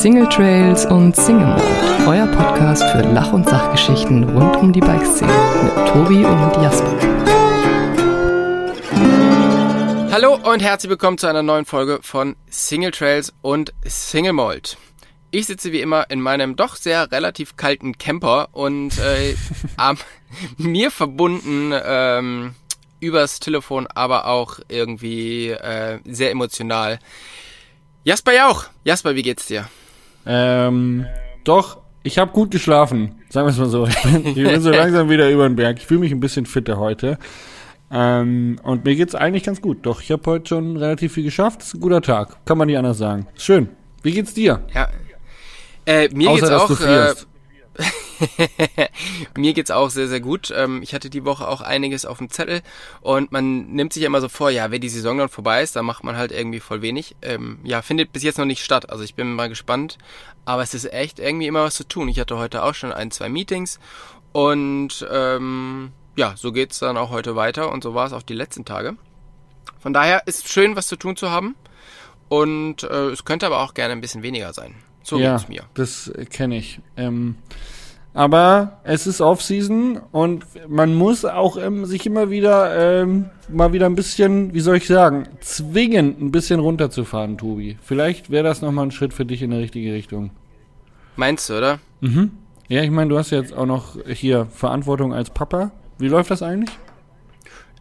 Single Trails und Single Mode, euer Podcast für Lach- und Sachgeschichten rund um die Bikeszene mit Tobi und Jasper. Hallo und herzlich willkommen zu einer neuen Folge von Single Trails und Single Mold. Ich sitze wie immer in meinem doch sehr relativ kalten Camper und äh, am mir verbunden ähm, übers Telefon, aber auch irgendwie äh, sehr emotional. Jasper Jauch. Jasper, wie geht's dir? Ähm, doch, ich habe gut geschlafen. Sagen wir es mal so. Ich bin, ich bin so langsam wieder über den Berg. Ich fühle mich ein bisschen fitter heute. Ähm, und mir geht's eigentlich ganz gut. Doch, ich habe heute schon relativ viel geschafft. Ist ein guter Tag. Kann man nicht anders sagen. Ist schön. Wie geht's dir? Ja. Äh, mir Außer, geht's dass auch. du frierst. Äh, mir geht's auch sehr, sehr gut. Ähm, ich hatte die Woche auch einiges auf dem Zettel und man nimmt sich ja immer so vor, ja, wenn die Saison dann vorbei ist, dann macht man halt irgendwie voll wenig. Ähm, ja, findet bis jetzt noch nicht statt. Also ich bin mal gespannt. Aber es ist echt irgendwie immer was zu tun. Ich hatte heute auch schon ein, zwei Meetings und ähm, ja, so geht's dann auch heute weiter und so war es auch die letzten Tage. Von daher ist schön, was zu tun zu haben. Und äh, es könnte aber auch gerne ein bisschen weniger sein. So ja, geht's mir. das kenne ich. Ähm, aber es ist Off-Season und man muss auch ähm, sich immer wieder ähm, mal wieder ein bisschen, wie soll ich sagen, zwingen, ein bisschen runterzufahren, Tobi. Vielleicht wäre das nochmal ein Schritt für dich in die richtige Richtung. Meinst du, oder? Mhm. Ja, ich meine, du hast jetzt auch noch hier Verantwortung als Papa. Wie läuft das eigentlich?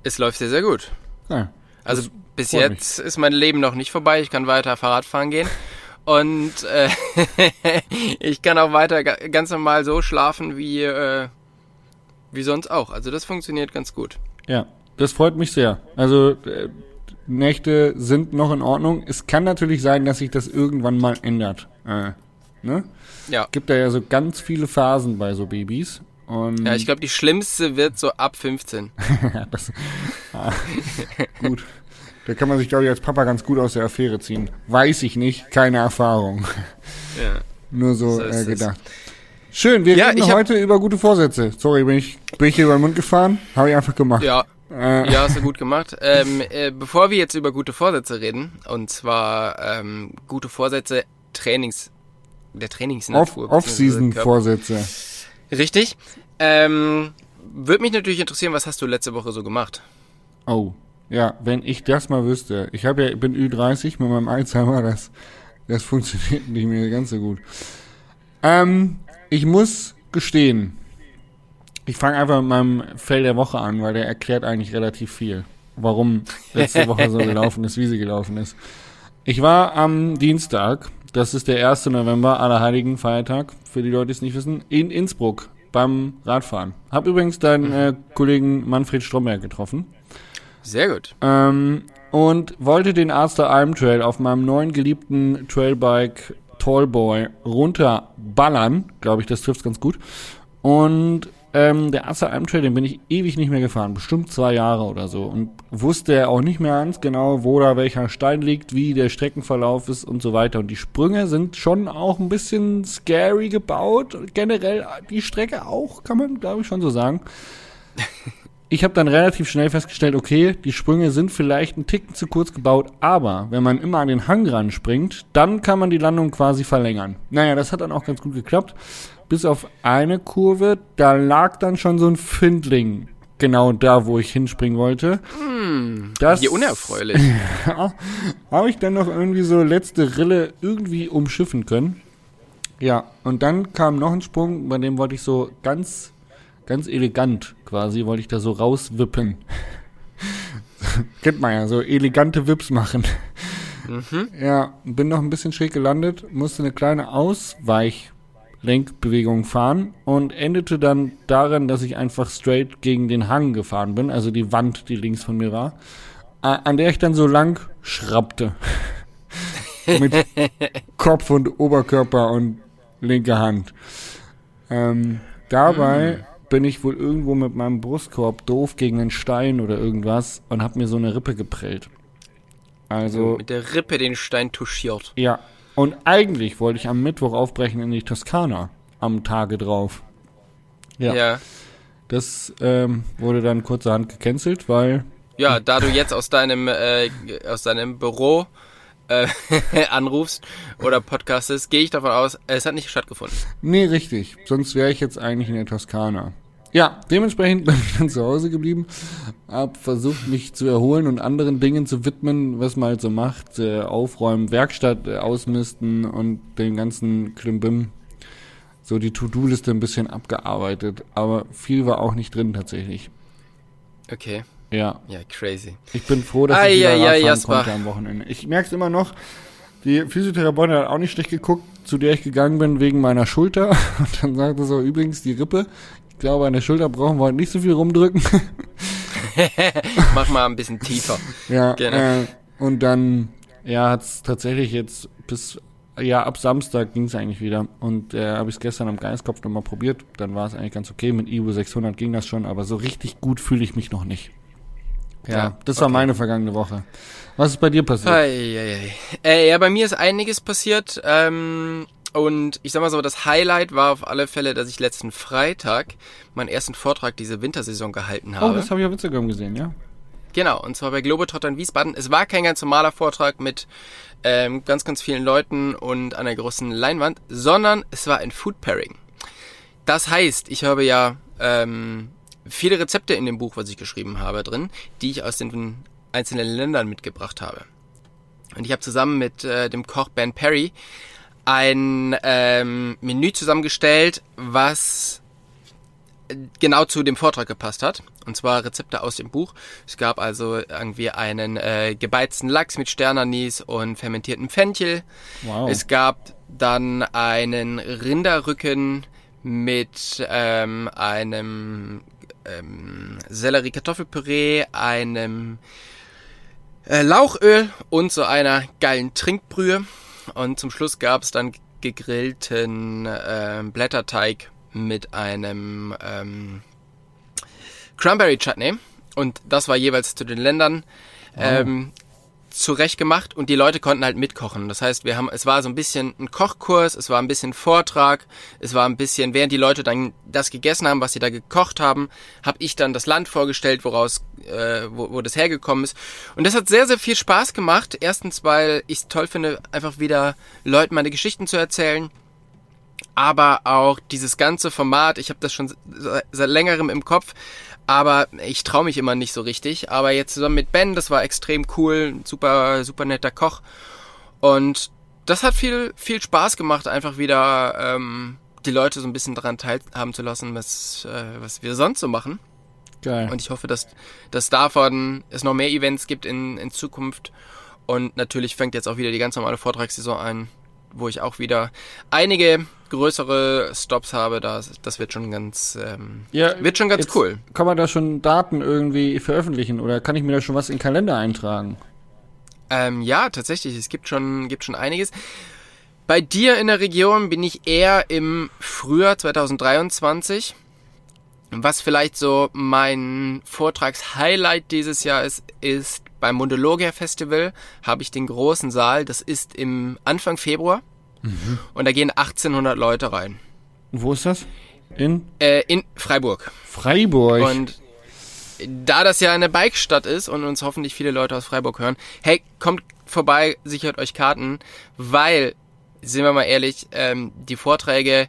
Es läuft sehr, sehr gut. Ja. Also bis jetzt ist mein Leben noch nicht vorbei. Ich kann weiter Fahrrad fahren gehen. Und äh, ich kann auch weiter ga- ganz normal so schlafen wie, äh, wie sonst auch. Also das funktioniert ganz gut. Ja, das freut mich sehr. Also äh, Nächte sind noch in Ordnung. Es kann natürlich sein, dass sich das irgendwann mal ändert. Äh, ne? Ja. Gibt da ja so ganz viele Phasen bei so Babys. Und Ja, ich glaube, die schlimmste wird so ab 15. das, ah, gut. Da kann man sich, glaube ich, als Papa ganz gut aus der Affäre ziehen. Weiß ich nicht, keine Erfahrung. Ja. Nur so, So äh, gedacht. Schön, wir Ja, reden heute über gute Vorsätze. Sorry, bin ich, bin ich hier über den Mund gefahren? Habe ich einfach gemacht. Ja, Äh, ja, hast du gut gemacht. Ähm, äh, bevor wir jetzt über gute Vorsätze reden, und zwar ähm, gute Vorsätze Trainings, der Off- Trainingsnatur. Off-Season-Vorsätze. Richtig. Ähm, Würde mich natürlich interessieren, was hast du letzte Woche so gemacht? Oh, ja, wenn ich das mal wüsste. Ich habe ja, bin Ü30 mit meinem Alzheimer, das, das funktioniert nicht mehr ganz so gut. Ähm, ich muss gestehen, ich fange einfach mit meinem Fell der Woche an, weil der erklärt eigentlich relativ viel, warum letzte Woche so gelaufen ist, wie sie gelaufen ist. Ich war am Dienstag, das ist der 1. November, Allerheiligen Feiertag, für die Leute, die es nicht wissen, in Innsbruck beim Radfahren. Hab übrigens deinen äh, Kollegen Manfred Stromberg getroffen. Sehr gut. Ähm, und wollte den Arster Alm Trail auf meinem neuen geliebten Trailbike Tallboy runterballern. Glaube ich, das trifft ganz gut. Und ähm, der Arster Alm Trail, den bin ich ewig nicht mehr gefahren. Bestimmt zwei Jahre oder so. Und wusste auch nicht mehr ganz genau, wo da welcher Stein liegt, wie der Streckenverlauf ist und so weiter. Und die Sprünge sind schon auch ein bisschen scary gebaut. Generell die Strecke auch, kann man glaube ich schon so sagen ich habe dann relativ schnell festgestellt, okay, die Sprünge sind vielleicht einen Ticken zu kurz gebaut, aber wenn man immer an den Hang ran springt, dann kann man die Landung quasi verlängern. Naja, das hat dann auch ganz gut geklappt. Bis auf eine Kurve, da lag dann schon so ein Findling genau da, wo ich hinspringen wollte. das Wie unerfreulich. habe ich dann noch irgendwie so letzte Rille irgendwie umschiffen können. Ja, und dann kam noch ein Sprung, bei dem wollte ich so ganz, ganz elegant quasi, wollte ich da so rauswippen. Kennt man ja, so elegante Wips machen. Ja, bin noch ein bisschen schräg gelandet, musste eine kleine Ausweichlenkbewegung fahren und endete dann darin, dass ich einfach straight gegen den Hang gefahren bin, also die Wand, die links von mir war, an der ich dann so lang schrappte. Mit Kopf und Oberkörper und linke Hand. Ähm, dabei bin ich wohl irgendwo mit meinem Brustkorb doof gegen einen Stein oder irgendwas und hab mir so eine Rippe geprellt. Also, Mit der Rippe den Stein touchiert. ja. Und eigentlich wollte ich am Mittwoch aufbrechen in die Toskana am Tage drauf. Ja. Ja. Das ähm, wurde dann kurzerhand gecancelt, weil Ja, da du jetzt aus deinem, äh, aus deinem Büro äh, anrufst oder podcastest, gehe ich davon aus, es hat nicht stattgefunden. Nee, richtig. Sonst wäre ich jetzt eigentlich in der Toskana. Ja, dementsprechend bin ich dann zu Hause geblieben, hab versucht mich zu erholen und anderen Dingen zu widmen, was man halt so macht, äh, aufräumen, Werkstatt äh, ausmisten und den ganzen Klimbim, so die To-Do-Liste ein bisschen abgearbeitet, aber viel war auch nicht drin tatsächlich. Okay. Ja, Ja, crazy. ich bin froh, dass Ei, ich wieder Radfahren Jasper. konnte am Wochenende. Ich merk's immer noch, die Physiotherapeutin hat auch nicht schlecht geguckt, zu der ich gegangen bin wegen meiner Schulter. Und dann sagte so, übrigens die Rippe. Ich glaube, an der Schulter brauchen wir heute nicht so viel rumdrücken. Mach mal ein bisschen tiefer. ja, Genau. äh, und dann, ja, hat's tatsächlich jetzt bis, ja, ab Samstag ging's eigentlich wieder. Und äh, habe ich gestern am Geistkopf nochmal probiert. Dann war es eigentlich ganz okay. Mit Ivo 600 ging das schon, aber so richtig gut fühle ich mich noch nicht. Ja, Ja, das war okay. meine vergangene Woche. Was ist bei dir passiert? Ei. Äh, ja, bei mir ist einiges passiert. Ähm, und ich sag mal so, das Highlight war auf alle Fälle, dass ich letzten Freitag meinen ersten Vortrag diese Wintersaison gehalten Oh, habe. das habe ich auf Instagram gesehen, ja? Genau, und zwar bei Globetrotter in Wiesbaden. Es war kein ganz normaler Vortrag mit ähm, ganz, ganz vielen Leuten und einer großen Leinwand, sondern es war ein Food Pairing. Das heißt, ich habe ja ähm, viele Rezepte in dem Buch, was ich geschrieben habe, drin, die ich aus den einzelnen Ländern mitgebracht habe. Und ich habe zusammen mit äh, dem Koch Ben Perry ein ähm, Menü zusammengestellt, was genau zu dem Vortrag gepasst hat. Und zwar Rezepte aus dem Buch. Es gab also irgendwie einen äh, gebeizten Lachs mit Sternanis und fermentiertem Fenchel. Wow. Es gab dann einen Rinderrücken mit ähm, einem ähm, Sellerie-Kartoffelpüree, einem äh, Lauchöl und so einer geilen Trinkbrühe. Und zum Schluss gab es dann gegrillten äh, Blätterteig mit einem ähm, Cranberry Chutney. Und das war jeweils zu den Ländern ähm, zurecht gemacht und die Leute konnten halt mitkochen. Das heißt, wir haben, es war so ein bisschen ein Kochkurs, es war ein bisschen Vortrag, es war ein bisschen, während die Leute dann das gegessen haben, was sie da gekocht haben, habe ich dann das Land vorgestellt, woraus, äh, wo, wo das hergekommen ist. Und das hat sehr, sehr viel Spaß gemacht. Erstens, weil ich es toll finde, einfach wieder Leuten meine Geschichten zu erzählen aber auch dieses ganze Format, ich habe das schon seit, seit längerem im Kopf, aber ich traue mich immer nicht so richtig. Aber jetzt zusammen mit Ben, das war extrem cool, ein super, super netter Koch. Und das hat viel, viel Spaß gemacht, einfach wieder ähm, die Leute so ein bisschen daran teilhaben zu lassen, was, äh, was wir sonst so machen. Geil. Und ich hoffe, dass, dass davon es noch mehr Events gibt in, in Zukunft. Und natürlich fängt jetzt auch wieder die ganz normale Vortragssaison an, wo ich auch wieder einige größere Stops habe. Das, das wird schon ganz, ähm, Ja, wird schon ganz cool. Kann man da schon Daten irgendwie veröffentlichen oder kann ich mir da schon was in den Kalender eintragen? Ähm, ja, tatsächlich, es gibt schon, gibt schon einiges. Bei dir in der Region bin ich eher im Frühjahr 2023. Was vielleicht so mein Vortragshighlight dieses Jahr ist, ist beim Mundologia Festival habe ich den großen Saal. Das ist im Anfang Februar. Und da gehen 1800 Leute rein. Und wo ist das? In Äh, in Freiburg. Freiburg. Und da das ja eine Bikestadt ist und uns hoffentlich viele Leute aus Freiburg hören, hey, kommt vorbei, sichert euch Karten, weil, sind wir mal ehrlich, ähm, die Vorträge,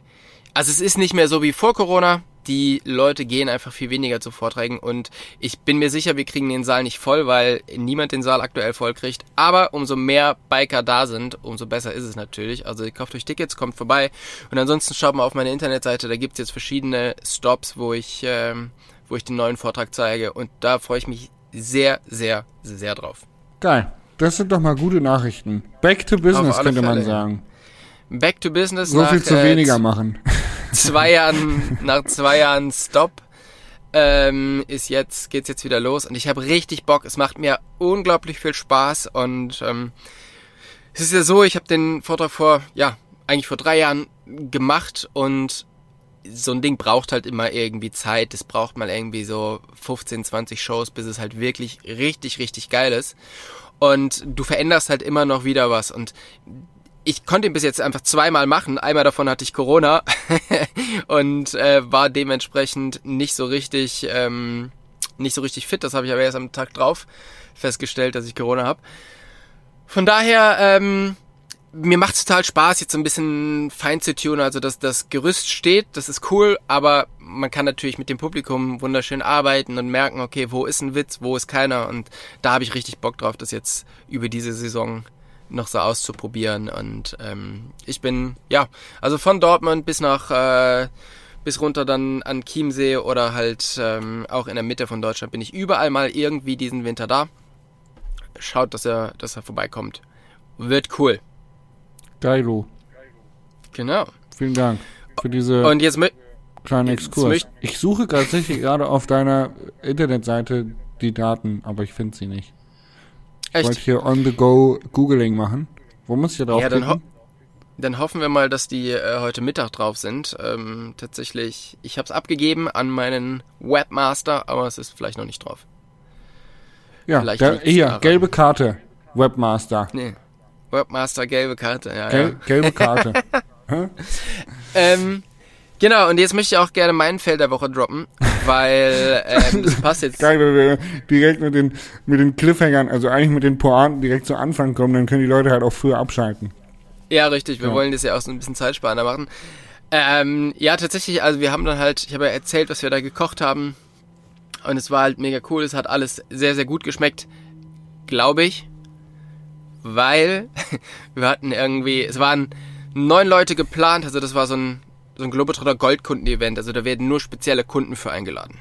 also es ist nicht mehr so wie vor Corona, die Leute gehen einfach viel weniger zu Vorträgen und ich bin mir sicher, wir kriegen den Saal nicht voll, weil niemand den Saal aktuell voll kriegt. Aber umso mehr Biker da sind, umso besser ist es natürlich. Also ihr kauft euch Tickets, kommt vorbei und ansonsten schaut mal auf meine Internetseite, da gibt's jetzt verschiedene Stops, wo ich, ähm, wo ich den neuen Vortrag zeige und da freue ich mich sehr, sehr, sehr drauf. Geil. Das sind doch mal gute Nachrichten. Back to business könnte man Fälle. sagen. Back to business So nach viel zu äh, weniger machen. zwei Jahren, nach zwei Jahren Stop ähm, ist jetzt, geht's jetzt wieder los und ich habe richtig Bock. Es macht mir unglaublich viel Spaß und ähm, es ist ja so, ich habe den Vortrag vor, ja, eigentlich vor drei Jahren gemacht und so ein Ding braucht halt immer irgendwie Zeit. Es braucht mal irgendwie so 15, 20 Shows, bis es halt wirklich richtig, richtig geil ist. Und du veränderst halt immer noch wieder was. Und ich konnte ihn bis jetzt einfach zweimal machen. Einmal davon hatte ich Corona und äh, war dementsprechend nicht so richtig, ähm, nicht so richtig fit. Das habe ich aber erst am Tag drauf festgestellt, dass ich Corona habe. Von daher, ähm, mir macht es total Spaß, jetzt so ein bisschen fein zu tun. Also dass das Gerüst steht, das ist cool, aber man kann natürlich mit dem Publikum wunderschön arbeiten und merken, okay, wo ist ein Witz, wo ist keiner. Und da habe ich richtig Bock drauf, das jetzt über diese Saison noch so auszuprobieren. Und ähm, ich bin, ja, also von Dortmund bis nach äh, bis runter dann an Chiemsee oder halt ähm, auch in der Mitte von Deutschland bin ich überall mal irgendwie diesen Winter da. Schaut, dass er, dass er vorbeikommt. Wird cool. Geilo. Genau. Vielen Dank für diese Und jetzt kleinen Exkurs. Ich suche tatsächlich gerade auf deiner Internetseite die Daten, aber ich finde sie nicht. Ich wollte echt. hier on the go Googling machen. Wo muss ich da drauf Ja, dann, ho dann hoffen wir mal, dass die äh, heute Mittag drauf sind. Ähm, tatsächlich, ich habe es abgegeben an meinen Webmaster, aber es ist vielleicht noch nicht drauf. Ja, vielleicht der, hier, daran. gelbe Karte. Webmaster. Nee. Webmaster, gelbe Karte, ja. Gel ja. Gelbe Karte. Ähm, genau, und jetzt möchte ich auch gerne meinen Feld der Woche droppen, weil ähm, das passt jetzt. Geil, wenn wir direkt mit den, mit den Cliffhangern, also eigentlich mit den Pointen direkt zu Anfang kommen, dann können die Leute halt auch früher abschalten. Ja, richtig. Wir Ja. wollen das ja auch so ein bisschen zeitsparender machen. Ähm, ja, tatsächlich, also wir haben dann halt, ich habe ja erzählt, was wir da gekocht haben. Und es war halt mega cool. Es hat alles sehr, sehr gut geschmeckt. Glaube ich. Weil wir hatten irgendwie, es waren neun Leute geplant. Also das war so ein, so ein Globetrotter Goldkunden-Event. Also da werden nur spezielle Kunden für eingeladen.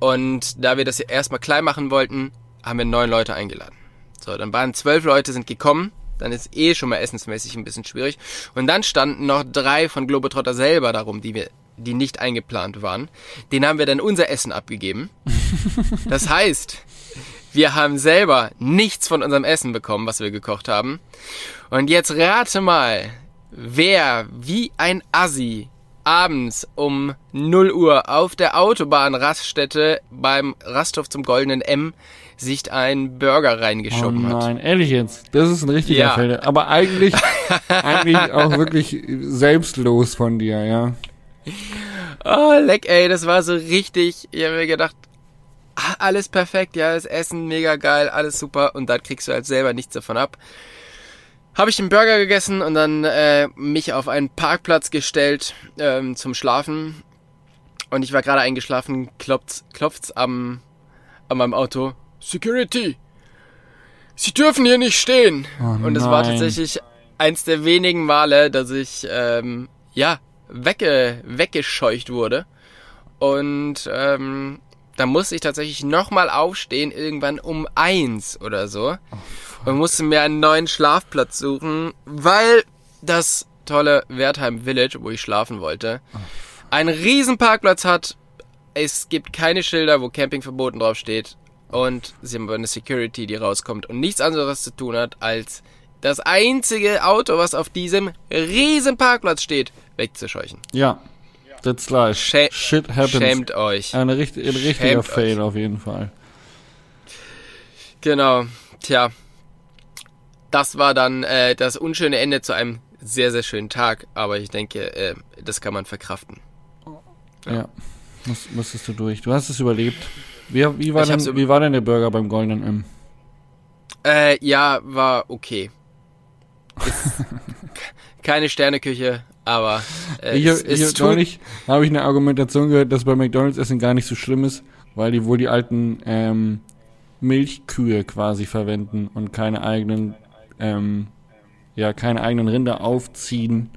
Und da wir das ja erstmal klein machen wollten, haben wir neun Leute eingeladen. So, dann waren zwölf Leute sind gekommen. Dann ist eh schon mal essensmäßig ein bisschen schwierig. Und dann standen noch drei von Globetrotter selber darum, die wir, die nicht eingeplant waren. Den haben wir dann unser Essen abgegeben. Das heißt, wir haben selber nichts von unserem Essen bekommen, was wir gekocht haben. Und jetzt rate mal, wer wie ein Assi abends um 0 Uhr auf der Autobahnraststätte beim Rasthof zum Goldenen M sich einen Burger Oh reingeschoben hat. nein, ehrlich jetzt. Das ist ein richtiger Ja. Feld. Aber eigentlich, eigentlich auch wirklich selbstlos von dir, ja. Oh, leck, ey, das war so richtig. Ich habe mir gedacht, ah, alles perfekt, ja, das Essen mega geil, alles super. Und dann kriegst du halt selber nichts davon ab. Habe ich den Burger gegessen und dann äh, mich auf einen Parkplatz gestellt ähm, zum Schlafen. Und ich war gerade eingeschlafen, klopft's, klopft's am, an meinem Auto. Security! Sie dürfen hier nicht stehen! Oh Und es war tatsächlich eins der wenigen Male, dass ich ähm, ja wegge weggescheucht wurde. Und ähm, da musste ich tatsächlich nochmal aufstehen, irgendwann um eins oder so. Und musste mir einen neuen Schlafplatz suchen, weil das tolle Wertheim Village, wo ich schlafen wollte, einen riesen Parkplatz hat. Es gibt keine Schilder, wo Camping verboten drauf steht. Und sie haben eine Security, die rauskommt und nichts anderes zu tun hat, als das einzige Auto, was auf diesem riesen Parkplatz steht, wegzuscheuchen. Ja. That's life. Schä- Shit happens. Schämt euch. Ein, richt ein richtiger Schämt euch. Fail auf jeden Fall. Genau. Tja. Das war dann äh, das unschöne Ende zu einem sehr, sehr schönen Tag. Aber ich denke, äh, das kann man verkraften. Ja. Muss, musstest du durch. Du hast es überlebt. Wie, wie, war denn, wie war denn der Burger beim Goldenen M? Äh, ja, war okay. Keine Sterneküche, aber äh, Ich, es, ich, es neulich habe ich eine Argumentation gehört, dass bei McDonalds Essen gar nicht so schlimm ist, weil die wohl die alten ähm, Milchkühe quasi verwenden und keine eigenen, ähm, ja, keine eigenen Rinder aufziehen.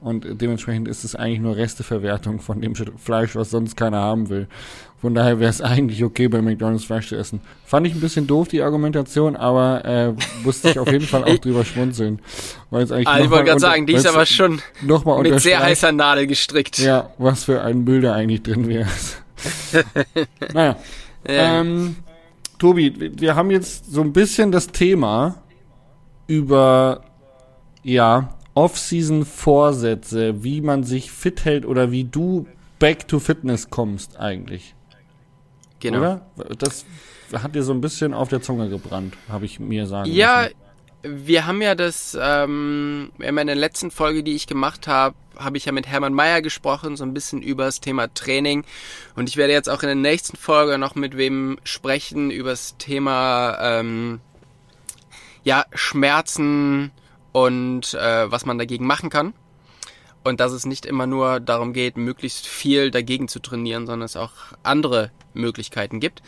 Und dementsprechend ist es eigentlich nur Resteverwertung von dem Fleisch, was sonst keiner haben will. Von daher wäre es eigentlich okay, bei McDonalds Fleisch zu essen. Fand ich ein bisschen doof, die Argumentation, aber äh, musste ich auf jeden Fall auch drüber schmunzeln. Weil es eigentlich ah, ich wollte gerade sagen, die ist aber schon mit sehr heißer Nadel gestrickt. ja, was für ein da eigentlich drin wäre. naja. Ja. Ähm, Tobi, wir haben jetzt so ein bisschen das Thema über, ja, Off-Season-Vorsätze, wie man sich fit hält oder wie du back to Fitness kommst eigentlich. genau. Oder? Das hat dir so ein bisschen auf der Zunge gebrannt, habe ich mir sagen Ja, lassen. wir haben ja das, ähm, in meiner letzten Folge, die ich gemacht habe, habe ich ja mit Hermann Mayer gesprochen, so ein bisschen über das Thema Training. Und ich werde jetzt auch in der nächsten Folge noch mit wem sprechen über das Thema, ähm, ja, Schmerzen und äh, was man dagegen machen kann. Und dass es nicht immer nur darum geht, möglichst viel dagegen zu trainieren, sondern es auch andere Möglichkeiten gibt.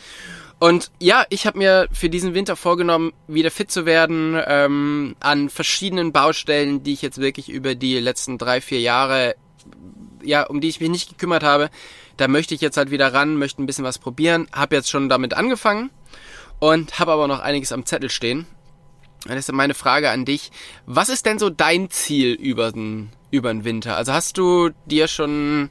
Und ja, ich habe mir für diesen Winter vorgenommen, wieder fit zu werden ähm, an verschiedenen Baustellen, die ich jetzt wirklich über die letzten drei, vier Jahre, ja, um die ich mich nicht gekümmert habe. Da möchte ich jetzt halt wieder ran, möchte ein bisschen was probieren. Habe jetzt schon damit angefangen und habe aber noch einiges am Zettel stehen. Und deshalb meine Frage an dich. Was ist denn so dein Ziel über den, über den Winter? Also hast du dir schon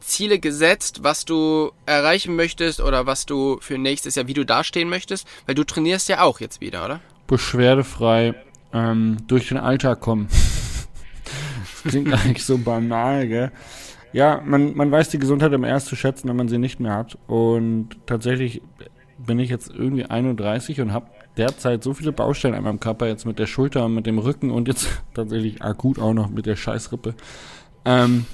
Ziele gesetzt, was du erreichen möchtest oder was du für nächstes Jahr, wie du dastehen möchtest? Weil du trainierst ja auch jetzt wieder, oder? Beschwerdefrei ähm, durch den Alltag kommen. das klingt eigentlich so banal, gell? Ja, man, man weiß die Gesundheit im erst zu schätzen, wenn man sie nicht mehr hat. Und tatsächlich bin ich jetzt irgendwie 31 und habe derzeit so viele Baustellen an meinem Körper, jetzt mit der Schulter und mit dem Rücken und jetzt tatsächlich akut auch noch mit der Scheißrippe, ähm,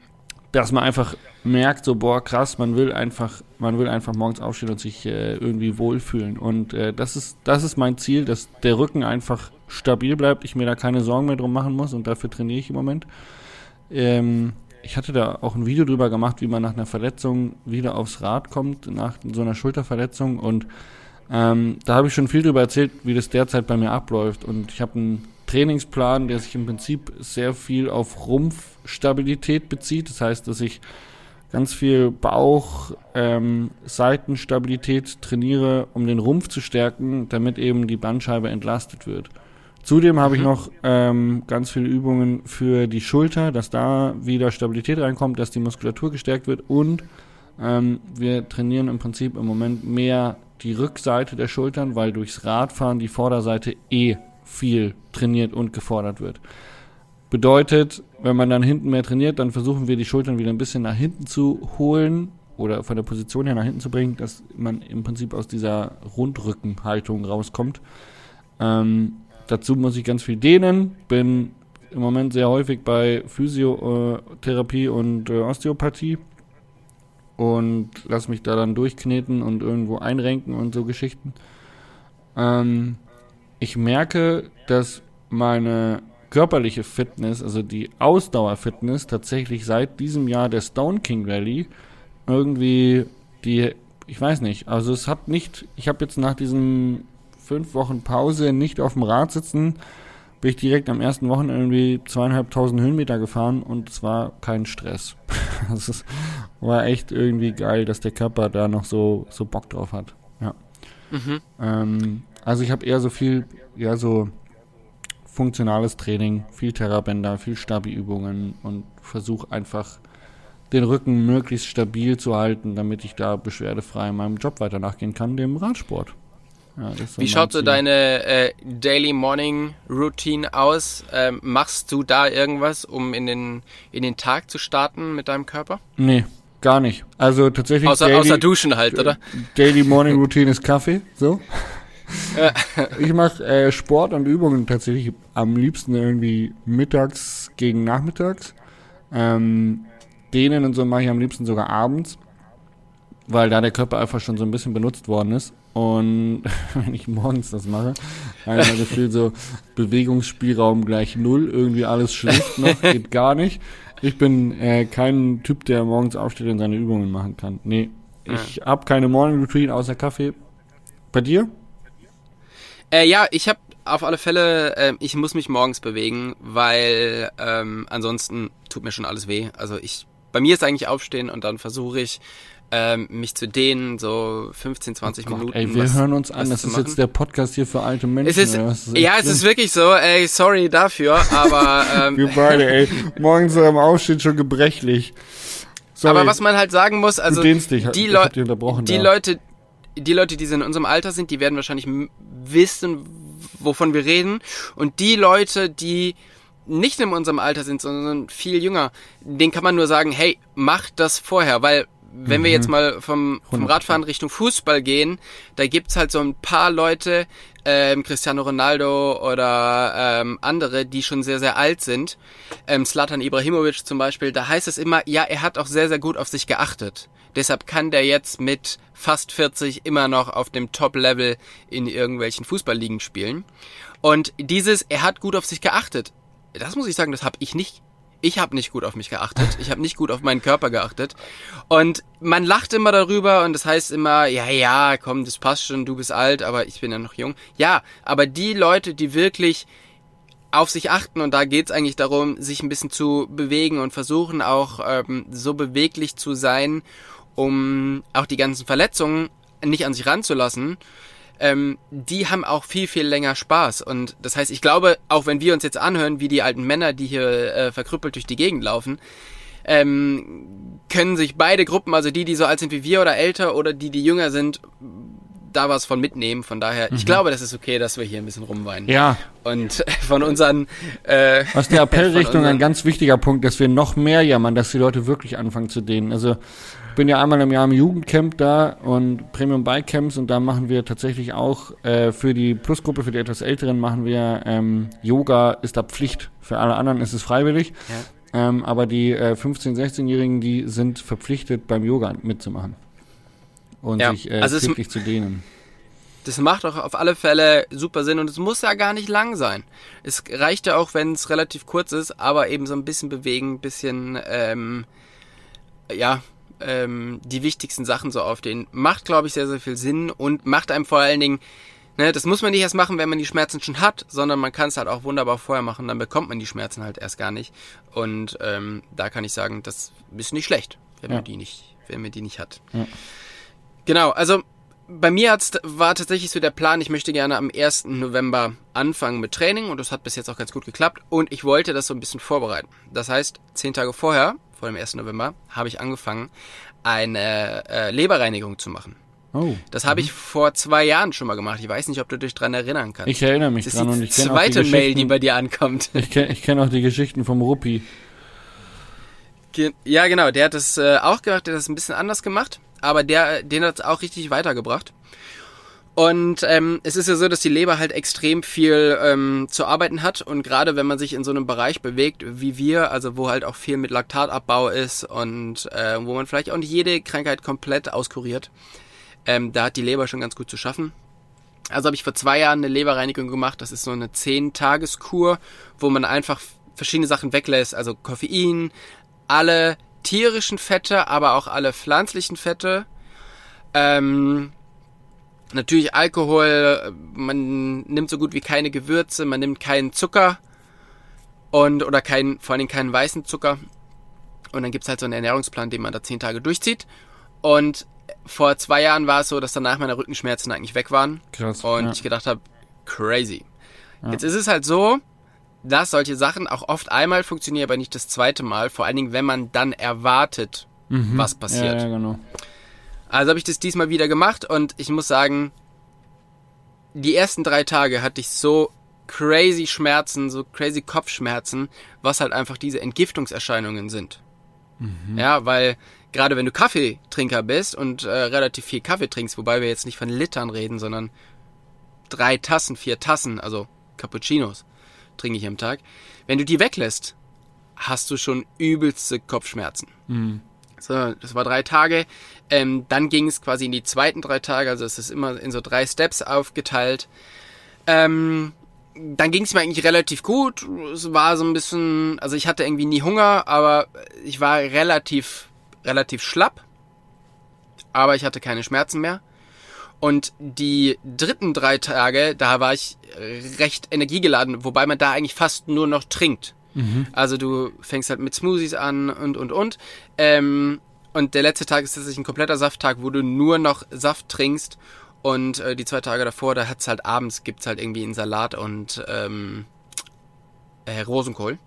dass man einfach merkt, so, boah, krass, man will einfach, man will einfach morgens aufstehen und sich äh, irgendwie wohlfühlen. Und äh, das ist, das ist mein Ziel, dass der Rücken einfach stabil bleibt, ich mir da keine Sorgen mehr drum machen muss und dafür trainiere ich im Moment. Ähm, ich hatte da auch ein Video drüber gemacht, wie man nach einer Verletzung wieder aufs Rad kommt, nach so einer Schulterverletzung und ähm, da habe ich schon viel darüber erzählt, wie das derzeit bei mir abläuft. Und ich habe einen Trainingsplan, der sich im Prinzip sehr viel auf Rumpfstabilität bezieht. Das heißt, dass ich ganz viel Bauch, ähm, Seitenstabilität trainiere, um den Rumpf zu stärken, damit eben die Bandscheibe entlastet wird. Zudem habe mhm. ich noch ähm, ganz viele Übungen für die Schulter, dass da wieder Stabilität reinkommt, dass die Muskulatur gestärkt wird und ähm, wir trainieren im Prinzip im Moment mehr die Rückseite der Schultern, weil durchs Radfahren die Vorderseite eh viel trainiert und gefordert wird. Bedeutet, wenn man dann hinten mehr trainiert, dann versuchen wir die Schultern wieder ein bisschen nach hinten zu holen oder von der Position her nach hinten zu bringen, dass man im Prinzip aus dieser Rundrückenhaltung rauskommt. Ähm, dazu muss ich ganz viel dehnen, bin im Moment sehr häufig bei Physiotherapie und äh, Osteopathie und lass mich da dann durchkneten und irgendwo einrenken und so Geschichten. Ähm, ich merke, dass meine körperliche Fitness, also die Ausdauerfitness, tatsächlich seit diesem Jahr der Stone King Rally irgendwie die, ich weiß nicht, also es hat nicht, ich habe jetzt nach diesen fünf Wochen Pause nicht auf dem Rad sitzen, bin ich direkt am ersten Wochenende irgendwie zweieinhalbtausend Höhenmeter gefahren und es war kein Stress. Es war echt irgendwie geil, dass der Körper da noch so, so Bock drauf hat. Ja. Mhm. Ähm, also ich habe eher so viel, ja, so funktionales Training, viel Terrabänder, viel Stabi-Übungen und versuche einfach den Rücken möglichst stabil zu halten, damit ich da beschwerdefrei meinem Job weiter nachgehen kann, dem Radsport. Ja, Wie schaut so deine äh, Daily Morning Routine aus? Ähm, machst du da irgendwas, um in den, in den Tag zu starten mit deinem Körper? Nee, gar nicht. Also tatsächlich. Außer, Daily, außer Duschen halt, oder? Daily Morning Routine ist Kaffee, so. ich mache äh, Sport und Übungen tatsächlich am liebsten irgendwie mittags gegen nachmittags. Ähm, denen und so mache ich am liebsten sogar abends, weil da der Körper einfach schon so ein bisschen benutzt worden ist. Und wenn ich morgens das mache, habe ich das Gefühl, so Bewegungsspielraum gleich null, irgendwie alles schlecht noch, geht gar nicht. Ich bin äh, kein Typ, der morgens aufsteht und seine Übungen machen kann. Nee, ich ja. habe keine Morning Routine außer Kaffee. Bei dir? Äh, ja, ich habe auf alle Fälle, äh, ich muss mich morgens bewegen, weil ähm, ansonsten tut mir schon alles weh. Also ich, bei mir ist eigentlich aufstehen und dann versuche ich ähm, mich zu dehnen, so 15, 20 oh Gott, Minuten. Ey, wir was, hören uns an, das ist jetzt der Podcast hier für alte Menschen. Es ist, ja, es ist wirklich so, ey, sorry dafür, aber... Ähm, wir beide, ey, morgens am Aufstehen schon gebrechlich. Sorry. Aber was man halt sagen muss, also dich, die, Leu die da. Leute, die Leute, die in unserem Alter sind, die werden wahrscheinlich wissen, wovon wir reden. Und die Leute, die nicht in unserem Alter sind, sondern viel jünger, denen kann man nur sagen, hey, mach das vorher, weil wenn mhm. wir jetzt mal vom, vom Radfahren Richtung Fußball gehen, da gibt's halt so ein paar Leute, ähm, Cristiano Ronaldo oder ähm, andere, die schon sehr, sehr alt sind. Ähm, Slatan Ibrahimovic zum Beispiel, da heißt es immer, ja, er hat auch sehr, sehr gut auf sich geachtet. Deshalb kann der jetzt mit fast 40 immer noch auf dem Top-Level in irgendwelchen Fußballligen spielen. Und dieses, er hat gut auf sich geachtet. Das muss ich sagen, das habe ich nicht. Ich habe nicht gut auf mich geachtet. Ich habe nicht gut auf meinen Körper geachtet. Und man lacht immer darüber und das heißt immer, ja, ja, komm, das passt schon, du bist alt, aber ich bin ja noch jung. Ja, aber die Leute, die wirklich auf sich achten und da geht's eigentlich darum, sich ein bisschen zu bewegen und versuchen auch ähm, so beweglich zu sein, um auch die ganzen Verletzungen nicht an sich ranzulassen. Ähm, die haben auch viel, viel länger Spaß. Und das heißt, ich glaube, auch wenn wir uns jetzt anhören, wie die alten Männer, die hier äh, verkrüppelt durch die Gegend laufen, ähm, können sich beide Gruppen, also die, die so alt sind wie wir oder älter oder die, die jünger sind, da was von mitnehmen. Von daher, mhm. ich glaube, das ist okay, dass wir hier ein bisschen rumweinen. Ja. Und von unseren. Äh, Aus der Appellrichtung ein ganz wichtiger Punkt, dass wir noch mehr jammern, dass die Leute wirklich anfangen zu dehnen. Also bin ja einmal im Jahr im Jugendcamp da und Premium Bike Camps und da machen wir tatsächlich auch äh, für die Plusgruppe, für die etwas Älteren machen wir ähm, Yoga ist da Pflicht. Für alle anderen ist es freiwillig. Ja. Ähm, aber die äh, 15-, 16-Jährigen, die sind verpflichtet, beim Yoga mitzumachen und ja. sich äh, also täglich zu dehnen. Das macht auch auf alle Fälle super Sinn und es muss ja gar nicht lang sein. Es reicht ja auch, wenn es relativ kurz ist, aber eben so ein bisschen bewegen, ein bisschen, ähm, ja, ähm, die wichtigsten Sachen so auf den. Macht, glaube ich, sehr, sehr viel Sinn und macht einem vor allen Dingen, ne, das muss man nicht erst machen, wenn man die Schmerzen schon hat, sondern man kann es halt auch wunderbar vorher machen, dann bekommt man die Schmerzen halt erst gar nicht. Und ähm, da kann ich sagen, das ist nicht schlecht, wenn ja. man die nicht, wenn man die nicht hat. Ja. Genau, also bei mir hat's, war tatsächlich so der Plan, ich möchte gerne am 1. November anfangen mit Training und das hat bis jetzt auch ganz gut geklappt und ich wollte das so ein bisschen vorbereiten. Das heißt, zehn Tage vorher, vor dem 1. November, habe ich angefangen, eine äh, Leberreinigung zu machen. Oh. Das habe ich vor zwei Jahren schon mal gemacht. Ich weiß nicht, ob du dich dran erinnern kannst. Ich erinnere mich das dran und ich kenne auch die zweite Mail, die bei dir ankommt. Ich kenne kenn auch die Geschichten vom Ruppi. Ja, genau. Der hat das äh, auch gemacht. Der hat das ein bisschen anders gemacht aber der, den hat es auch richtig weitergebracht. Und ähm, es ist ja so, dass die Leber halt extrem viel ähm, zu arbeiten hat und gerade wenn man sich in so einem Bereich bewegt wie wir, also wo halt auch viel mit Laktatabbau ist und äh, wo man vielleicht auch nicht jede Krankheit komplett auskuriert, ähm, da hat die Leber schon ganz gut zu schaffen. Also habe ich vor zwei Jahren eine Leberreinigung gemacht. Das ist so eine 10-Tages-Kur, wo man einfach verschiedene Sachen weglässt, also Koffein, alle tierischen Fette, aber auch alle pflanzlichen Fette. Ähm, natürlich Alkohol, man nimmt so gut wie keine Gewürze, man nimmt keinen Zucker und oder keinen, vor allem keinen weißen Zucker. Und dann gibt's halt so einen Ernährungsplan, den man da zehn Tage durchzieht. Und vor zwei Jahren war es so, dass danach meine Rückenschmerzen eigentlich weg waren. Krass. Und ja. ich gedacht habe, crazy. Ja. Jetzt ist es halt so, dass solche Sachen auch oft einmal funktionieren, aber nicht das zweite Mal. Vor allen Dingen, wenn man dann erwartet, mhm. was passiert. Ja, ja, genau. Also habe ich das diesmal wieder gemacht und ich muss sagen, die ersten drei Tage hatte ich so crazy Schmerzen, so crazy Kopfschmerzen, was halt einfach diese Entgiftungserscheinungen sind. Mhm. Ja, weil gerade wenn du Kaffeetrinker bist und äh, relativ viel Kaffee trinkst, wobei wir jetzt nicht von Litern reden, sondern drei Tassen, vier Tassen, also Cappuccinos, trinke ich am Tag. Wenn du die weglässt, hast du schon übelste Kopfschmerzen. Mhm. So, das war drei Tage. Ähm, dann ging es quasi in die zweiten drei Tage, also es ist immer in so drei Steps aufgeteilt. Ähm, dann ging es mir eigentlich relativ gut. Es war so ein bisschen, also ich hatte irgendwie nie Hunger, aber ich war relativ, relativ schlapp. Aber ich hatte keine Schmerzen mehr. Und die dritten drei Tage, da war ich recht energiegeladen, wobei man da eigentlich fast nur noch trinkt. Mhm. Also du fängst halt mit Smoothies an und und und. Ähm, und der letzte Tag ist tatsächlich ein kompletter Safttag, wo du nur noch Saft trinkst. Und äh, die zwei Tage davor, da hat's halt abends, gibt's halt irgendwie einen Salat und ähm, äh, Rosenkohl.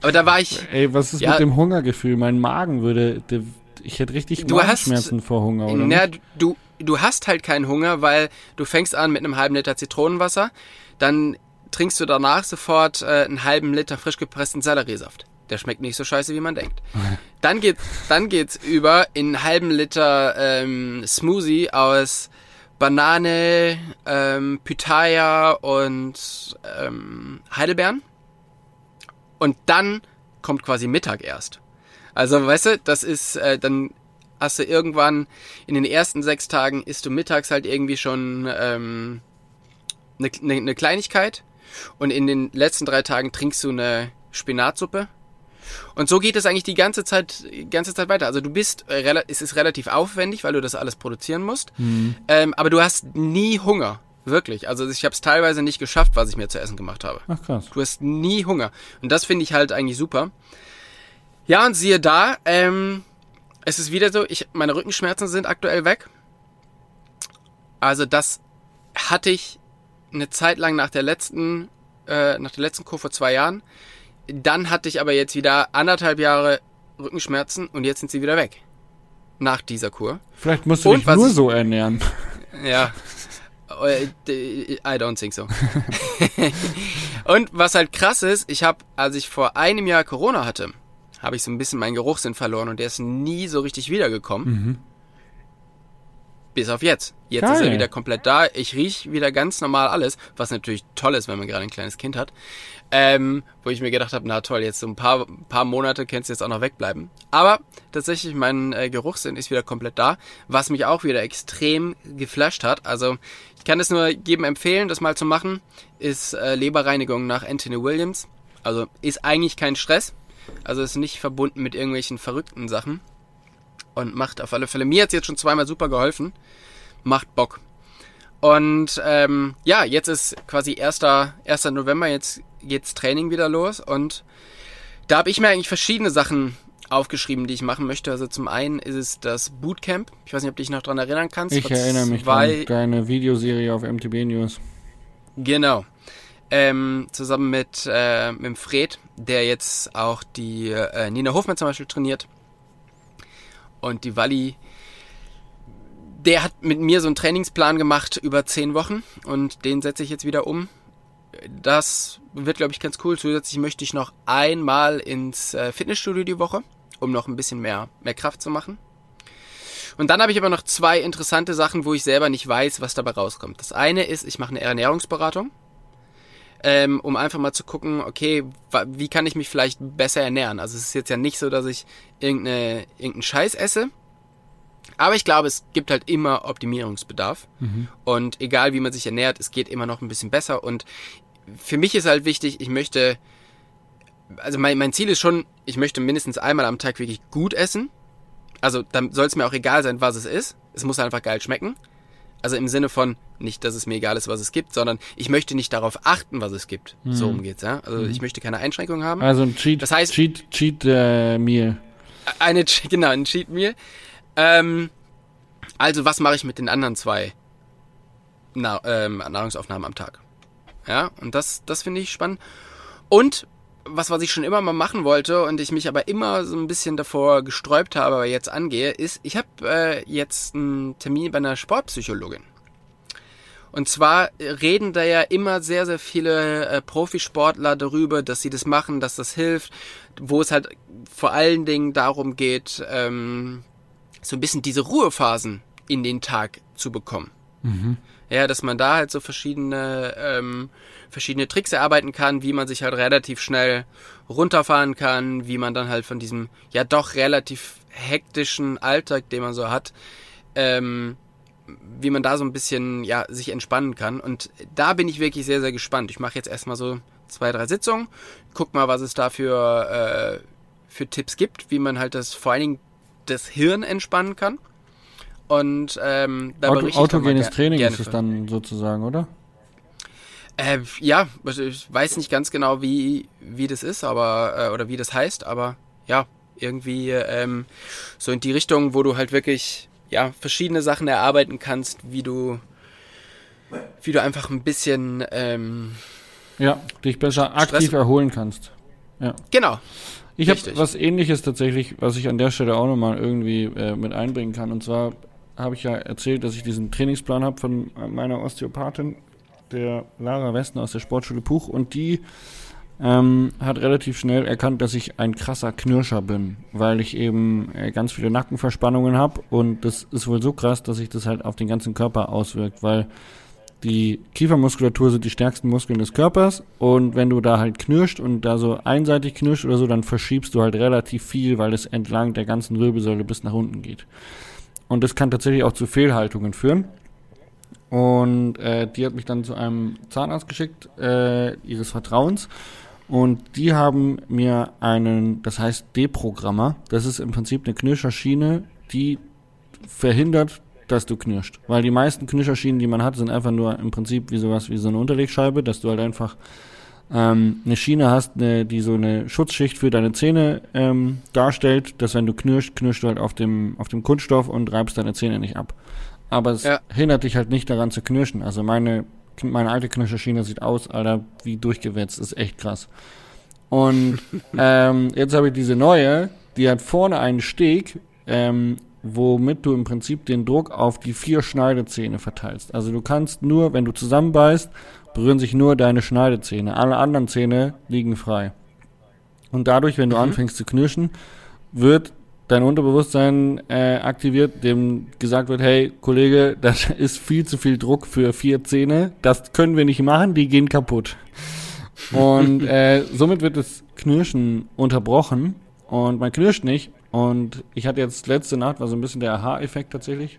Aber da war ich. Ey, was ist ja, mit dem Hungergefühl? Mein Magen würde. Der, ich hätte richtig Magenschmerzen vor Hunger, oder? Na, du, du hast halt keinen Hunger, weil du fängst an mit einem halben Liter Zitronenwasser, dann trinkst du danach sofort äh, einen halben Liter frisch gepressten Selleriesaft. Der schmeckt nicht so scheiße, wie man denkt. Dann geht, dann geht's über in einen halben Liter ähm, Smoothie aus Banane, ähm, Pitaya und ähm, Heidelbeeren. Und dann kommt quasi Mittag erst. Also, weißt du, das ist, äh, dann hast du irgendwann in den ersten sechs Tagen isst du mittags halt irgendwie schon ähm, eine, eine, eine Kleinigkeit und in den letzten drei Tagen trinkst du eine Spinatsuppe. Und so geht es eigentlich die ganze Zeit, die ganze Zeit weiter. Also du bist, äh, es ist relativ aufwendig, weil du das alles produzieren musst. Mhm. Ähm, aber du hast nie Hunger. Wirklich. Also ich habe es teilweise nicht geschafft, was ich mir zu essen gemacht habe. Ach krass. Du hast nie Hunger. Und das finde ich halt eigentlich super. Ja, und siehe da, ähm, es ist wieder so, ich, meine Rückenschmerzen sind aktuell weg. Also das hatte ich eine Zeit lang nach der letzten, äh, nach der letzten Kur vor zwei Jahren. Dann hatte ich aber jetzt wieder anderthalb Jahre Rückenschmerzen und jetzt sind sie wieder weg. Nach dieser Kur. Vielleicht musst du und dich nur ich, so ernähren. Ja. Äh, I don't think so. und was halt krass ist, ich habe, als ich vor einem Jahr Corona hatte, habe ich so ein bisschen meinen Geruchssinn verloren und der ist nie so richtig wiedergekommen. Mhm. Bis auf jetzt. Jetzt Geil. ist er wieder komplett da. Ich riech wieder ganz normal alles, was natürlich toll ist, wenn man gerade ein kleines Kind hat. Ähm, wo ich mir gedacht habe, na toll, jetzt so ein paar, paar Monate kannst du jetzt auch noch wegbleiben. Aber tatsächlich, mein äh, Geruchssinn ist wieder komplett da, was mich auch wieder extrem geflasht hat. Also ich kann es nur jedem empfehlen, das mal zu machen. Ist äh, Leberreinigung nach Anthony Williams. Also ist eigentlich kein Stress. Also ist nicht verbunden mit irgendwelchen verrückten Sachen und macht auf alle Fälle. Mir hat jetzt schon zweimal super geholfen. Macht Bock. Und ähm, ja, jetzt ist quasi 1. 1. November, jetzt geht's Training wieder los und da habe ich mir eigentlich verschiedene Sachen aufgeschrieben, die ich machen möchte. Also zum einen ist es das Bootcamp. Ich weiß nicht, ob du dich noch dran erinnern kannst. Ich erinnere mich an deine Videoserie auf MTB News. Genau. Ähm, zusammen mit, äh, mit Fred, der jetzt auch die äh, Nina Hofmann zum Beispiel trainiert. Und die Walli, der hat mit mir so einen Trainingsplan gemacht über zehn Wochen und den setze ich jetzt wieder um. Das wird, glaube ich, ganz cool. Zusätzlich möchte ich noch einmal ins äh, Fitnessstudio die Woche, um noch ein bisschen mehr, mehr Kraft zu machen. Und dann habe ich aber noch zwei interessante Sachen, wo ich selber nicht weiß, was dabei rauskommt. Das eine ist, ich mache eine Ernährungsberatung, ähm, um einfach mal zu gucken, okay, wie kann ich mich vielleicht besser ernähren. Also es ist jetzt ja nicht so, dass ich irgendeine, irgendeinen Scheiß esse, aber ich glaube, es gibt halt immer Optimierungsbedarf. Mhm. Und egal wie man sich ernährt, es geht immer noch ein bisschen besser. Und für mich ist halt wichtig, ich möchte, also mein, mein Ziel ist schon, ich möchte mindestens einmal am Tag wirklich gut essen. Also dann soll es mir auch egal sein, was es ist. Es muss einfach geil schmecken. Also im Sinne von, nicht, dass es mir egal ist, was es gibt, sondern ich möchte nicht darauf achten, was es gibt. Mhm. So umgeht's, ja. Also mhm. ich möchte keine Einschränkungen haben. Also ein Cheat, das heißt, Cheat, Cheat äh, Meal. Eine, genau, ein Cheat Meal. Ähm, also was mache ich mit den anderen zwei Na ähm, Nahrungsaufnahmen am Tag? Ja, und das, das finde ich spannend. Und was, was ich schon immer mal machen wollte und ich mich aber immer so ein bisschen davor gesträubt habe, aber jetzt angehe, ist, ich habe äh, jetzt einen Termin bei einer Sportpsychologin. Und zwar reden da ja immer sehr, sehr viele äh, Profisportler darüber, dass sie das machen, dass das hilft, wo es halt vor allen Dingen darum geht, ähm, so ein bisschen diese Ruhephasen in den Tag zu bekommen. Mhm. Ja, dass man da halt so verschiedene, ähm, verschiedene Tricks erarbeiten kann, wie man sich halt relativ schnell runterfahren kann, wie man dann halt von diesem ja doch relativ hektischen Alltag, den man so hat, ähm, wie man da so ein bisschen ja sich entspannen kann. Und da bin ich wirklich sehr, sehr gespannt. Ich mache jetzt erstmal so zwei, drei Sitzungen, guck mal, was es da für, äh, für Tipps gibt, wie man halt das vor allen Dingen das Hirn entspannen kann. Und ähm, da Auto, autogenes Training ist es dann sozusagen, oder? Äh, ja, also ich weiß nicht ganz genau, wie, wie das ist, aber äh, oder wie das heißt, aber ja, irgendwie ähm, so in die Richtung, wo du halt wirklich ja verschiedene Sachen erarbeiten kannst, wie du wie du einfach ein bisschen ähm, ja dich besser aktiv Stress erholen kannst. Ja. Genau, ich habe was ähnliches tatsächlich, was ich an der Stelle auch nochmal irgendwie äh, mit einbringen kann. Und zwar habe ich ja erzählt, dass ich diesen Trainingsplan habe von meiner Osteopathin, der Lara Westen aus der Sportschule Puch. Und die ähm, hat relativ schnell erkannt, dass ich ein krasser Knirscher bin, weil ich eben äh, ganz viele Nackenverspannungen habe. Und das ist wohl so krass, dass sich das halt auf den ganzen Körper auswirkt, weil die Kiefermuskulatur sind die stärksten Muskeln des Körpers und wenn du da halt knirscht und da so einseitig knirscht oder so, dann verschiebst du halt relativ viel, weil es entlang der ganzen Wirbelsäule bis nach unten geht. Und das kann tatsächlich auch zu Fehlhaltungen führen. Und äh, die hat mich dann zu einem Zahnarzt geschickt, äh, ihres Vertrauens. Und die haben mir einen, das heißt Deprogrammer, das ist im Prinzip eine Knirscherschiene, die verhindert, dass du knirscht. Weil die meisten Knirscherschienen, die man hat, sind einfach nur im Prinzip wie sowas wie so eine Unterlegscheibe, dass du halt einfach ähm, eine Schiene hast, eine, die so eine Schutzschicht für deine Zähne ähm, darstellt, dass wenn du knirscht, knirschst du halt auf dem, auf dem Kunststoff und reibst deine Zähne nicht ab. Aber es Ja. hindert dich halt nicht daran zu knirschen. Also meine, meine alte Knirscherschiene sieht aus, Alter, wie durchgewetzt, ist echt krass. Und ähm, jetzt habe ich diese neue, die hat vorne einen Steg, ähm, womit du im Prinzip den Druck auf die vier Schneidezähne verteilst. Also du kannst nur, wenn du zusammenbeißt, berühren sich nur deine Schneidezähne. Alle anderen Zähne liegen frei. Und dadurch, wenn du anfängst zu knirschen, wird dein Unterbewusstsein äh, aktiviert, dem gesagt wird, hey Kollege, das ist viel zu viel Druck für vier Zähne, das können wir nicht machen, die gehen kaputt. Und äh, somit wird das Knirschen unterbrochen und man knirscht nicht. Und ich hatte jetzt letzte Nacht, war so ein bisschen der Aha-Effekt tatsächlich,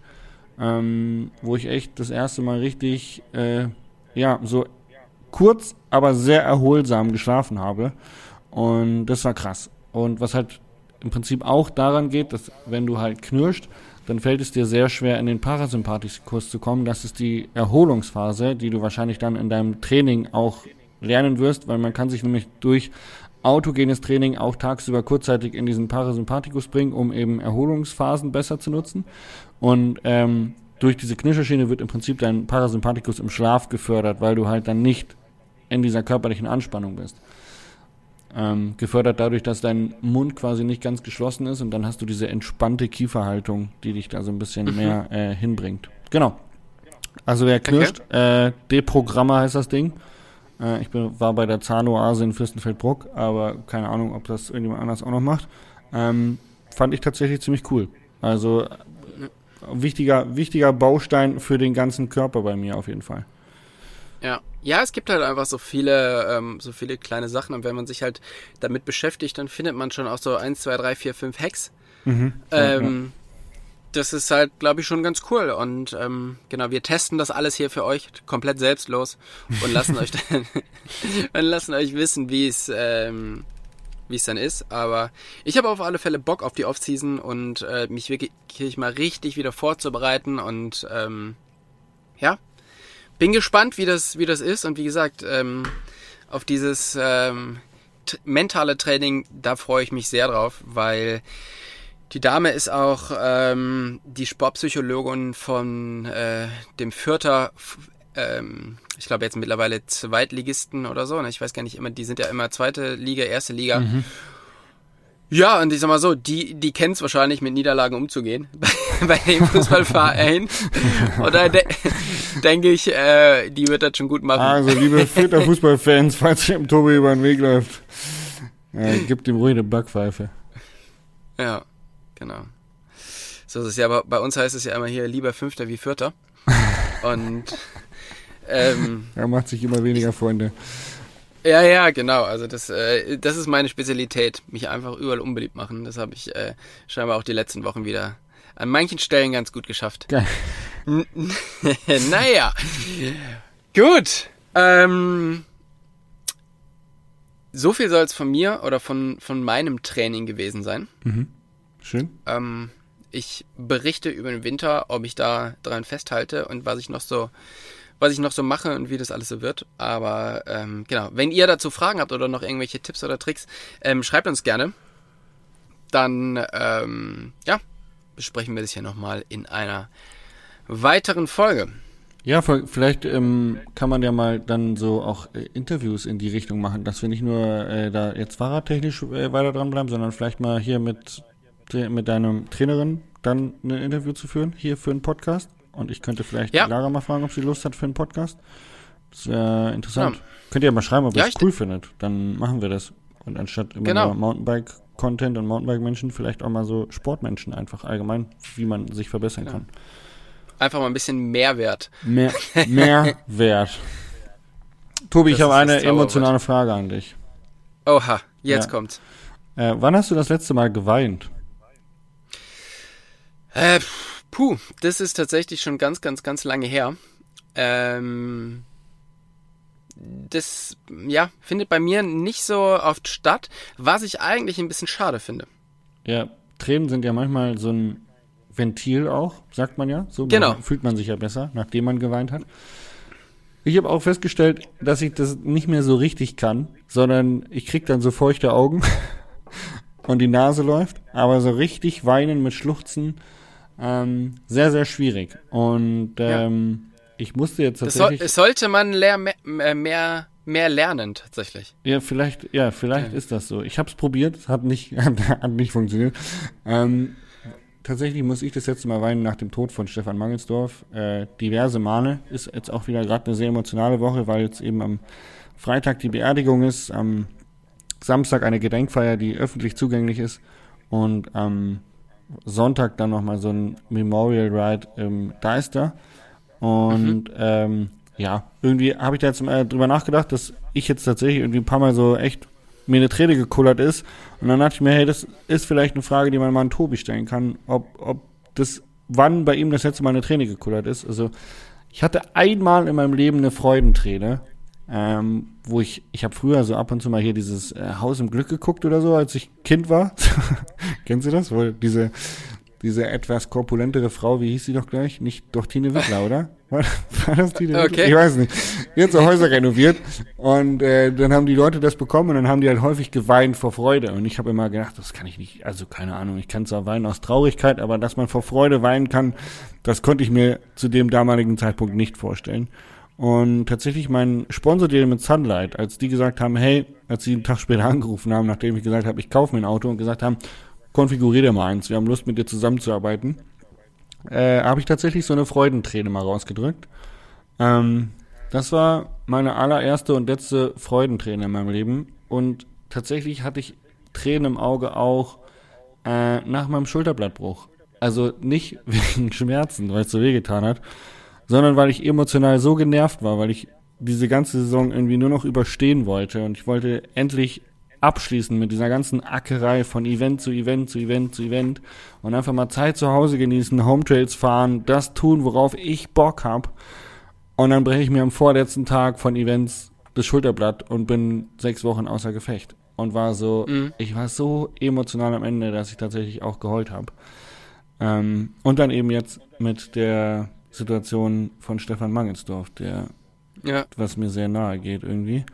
ähm, wo ich echt das erste Mal richtig, äh, ja, so kurz, aber sehr erholsam geschlafen habe. Und das war krass. Und was halt im Prinzip auch daran geht, dass wenn du halt knirscht, dann fällt es dir sehr schwer, in den Parasympathikus zu kommen. Das ist die Erholungsphase, die du wahrscheinlich dann in deinem Training auch lernen wirst, weil man kann sich nämlich durch autogenes Training auch tagsüber kurzzeitig in diesen Parasympathikus bringen, um eben Erholungsphasen besser zu nutzen. Und ähm, durch diese Knirscherschiene wird im Prinzip dein Parasympathikus im Schlaf gefördert, weil du halt dann nicht in dieser körperlichen Anspannung bist. Ähm, gefördert dadurch, dass dein Mund quasi nicht ganz geschlossen ist und dann hast du diese entspannte Kieferhaltung, die dich da so ein bisschen mehr äh, hinbringt. Genau. Also wer knirscht, äh, Deprogrammer heißt das Ding. Äh, ich bin, war bei der Zahnoase in Fürstenfeldbruck, aber keine Ahnung, ob das irgendjemand anders auch noch macht. Ähm, fand ich tatsächlich ziemlich cool. Also äh, wichtiger, wichtiger Baustein für den ganzen Körper bei mir auf jeden Fall. Ja. Ja, es gibt halt einfach so viele, ähm, so viele kleine Sachen und wenn man sich halt damit beschäftigt, dann findet man schon auch so 1, 2, 3, 4, 5 Hacks. Ähm, Das ist halt, glaube ich, schon ganz cool. Und ähm, genau, wir testen das alles hier für euch komplett selbstlos und lassen euch dann und lassen euch wissen, wie es ähm, wie es dann ist. Aber ich habe auf alle Fälle Bock auf die Offseason und äh, mich wirklich mal richtig wieder vorzubereiten und ähm, ja, bin gespannt, wie das, wie das ist. Und wie gesagt, ähm, auf dieses ähm, mentale Training, da freue ich mich sehr drauf, weil die Dame ist auch ähm, die Sportpsychologin von äh, dem Fürther, ähm, ich glaube jetzt mittlerweile Zweitligisten oder so. Ne? Ich weiß gar nicht immer, die sind ja immer zweite Liga, erste Liga. Ja, und ich sag mal so, die, die kennt's wahrscheinlich, mit Niederlagen umzugehen bei, bei dem Fußballverein. Da de denke ich, äh, die wird das schon gut machen. Also, liebe Vierter Fußballfans, falls ihr im Tobi über den Weg läuft, äh, gebt ihm ruhig eine Backpfeife. Ja, genau. So ist es ja, aber bei uns heißt es ja immer hier lieber Fünfter wie Vierter. Und ähm, Er macht sich immer weniger Freunde. ja, ja, genau. Also das, äh, das ist meine Spezialität, mich einfach überall unbeliebt machen. Das habe ich äh, scheinbar auch die letzten Wochen wieder an manchen Stellen ganz gut geschafft. Geil. naja. Gut. Ähm, so viel soll es von mir oder von, von meinem Training gewesen sein. Schön. Ähm, ich berichte über den Winter, ob ich da dran festhalte und was ich noch so, was ich noch so mache und wie das alles so wird. Aber ähm, genau, wenn ihr dazu Fragen habt oder noch irgendwelche Tipps oder Tricks, ähm, schreibt uns gerne. Dann ähm, ja, besprechen wir das hier nochmal in einer weiteren Folge. Ja, vielleicht ähm, kann man ja mal dann so auch äh, Interviews in die Richtung machen, dass wir nicht nur äh, da jetzt fahrradtechnisch äh, weiter dranbleiben, sondern vielleicht mal hier mit, mit deinem Trainerin dann ein Interview zu führen, hier für einen Podcast. Und ich könnte vielleicht Ja. die Lara mal fragen, ob sie Lust hat für einen Podcast. Das wäre interessant. Ja. Könnt ihr ja mal schreiben, ob ihr Ja, es cool findet. Dann machen wir das. Und anstatt immer Genau. nur Mountainbike-Content und Mountainbike-Menschen, vielleicht auch mal so Sportmenschen einfach allgemein, wie man sich verbessern kann. Einfach mal ein bisschen Mehrwert. Mehr, mehr Wert. Tobi, Das ich habe eine emotionale Frage an dich. Oha, jetzt Ja. kommt's. Äh, wann hast du das letzte Mal geweint? Äh, puh, das ist tatsächlich schon ganz, ganz, ganz lange her. Ähm, das, ja, findet bei mir nicht so oft statt, was ich eigentlich ein bisschen schade finde. Ja, Tränen sind ja manchmal so ein Ventil auch, sagt man ja. So Genau. fühlt man sich ja besser, nachdem man geweint hat. Ich habe auch festgestellt, dass ich das nicht mehr so richtig kann, sondern ich krieg dann so feuchte Augen und die Nase läuft, aber so richtig weinen mit Schluchzen, ähm, sehr, sehr schwierig. Und ähm, ich musste jetzt tatsächlich. es sollte man mehr, mehr, mehr lernen, tatsächlich. Ja, vielleicht, ja, vielleicht ist das so. Ich habe es probiert, es hat nicht, hat nicht funktioniert. Ähm, tatsächlich muss ich das letzte Mal weinen nach dem Tod von Stefan Mangelsdorf. Äh, diverse Male ist jetzt auch wieder gerade eine sehr emotionale Woche, weil jetzt eben am Freitag die Beerdigung ist, am Samstag eine Gedenkfeier, die öffentlich zugänglich ist und am Sonntag dann nochmal so ein Memorial Ride im Deister. Und ähm, ja, irgendwie habe ich da jetzt mal drüber nachgedacht, dass ich jetzt tatsächlich irgendwie ein paar Mal so echt mir eine Träne gekullert ist. Und dann dachte ich mir, hey, das ist vielleicht eine Frage, die man mal an Tobi stellen kann, ob, ob das, wann bei ihm das letzte Mal eine Träne gekullert ist. Also ich hatte einmal in meinem Leben eine Freudenträne, ähm, wo ich, ich habe früher so ab und zu mal hier dieses äh, Haus im Glück geguckt oder so, als ich Kind war. Kennst du das? Wo diese, diese etwas korpulentere Frau, wie hieß sie doch gleich? Nicht doch Tine Wittler, oder? War, war das Tine Wittler? Okay. Ich weiß nicht. Die hat so Häuser renoviert und äh, dann haben die Leute das bekommen und dann haben die halt häufig geweint vor Freude. Und ich habe immer gedacht, das kann ich nicht, also keine Ahnung, ich kann zwar weinen aus Traurigkeit, aber dass man vor Freude weinen kann, das konnte ich mir zu dem damaligen Zeitpunkt nicht vorstellen. Und tatsächlich mein Sponsordeal mit Sunlight, als die gesagt haben, hey, als sie einen Tag später angerufen haben, nachdem ich gesagt habe, ich kaufe mir ein Auto und gesagt haben, konfigurier dir mal eins, wir haben Lust mit dir zusammenzuarbeiten, äh, habe ich tatsächlich so eine Freudenträne mal rausgedrückt. Ähm, das war meine allererste und letzte Freudenträne in meinem Leben. Und tatsächlich hatte ich Tränen im Auge auch äh, nach meinem Schulterblattbruch. Also nicht wegen Schmerzen, weil es so wehgetan hat, sondern weil ich emotional so genervt war, weil ich diese ganze Saison irgendwie nur noch überstehen wollte und ich wollte endlich abschließen mit dieser ganzen Ackerei von Event zu Event zu Event zu Event und einfach mal Zeit zu Hause genießen, Home Trails fahren, das tun, worauf ich Bock hab. Und dann breche ich mir am vorletzten Tag von Events das Schulterblatt und bin sechs Wochen außer Gefecht. Und war so, Mhm. ich war so emotional am Ende, dass ich tatsächlich auch geheult habe. Ähm, und dann eben jetzt mit der Situation von Stefan Mangelsdorf, der Ja, was mir sehr nahe geht irgendwie.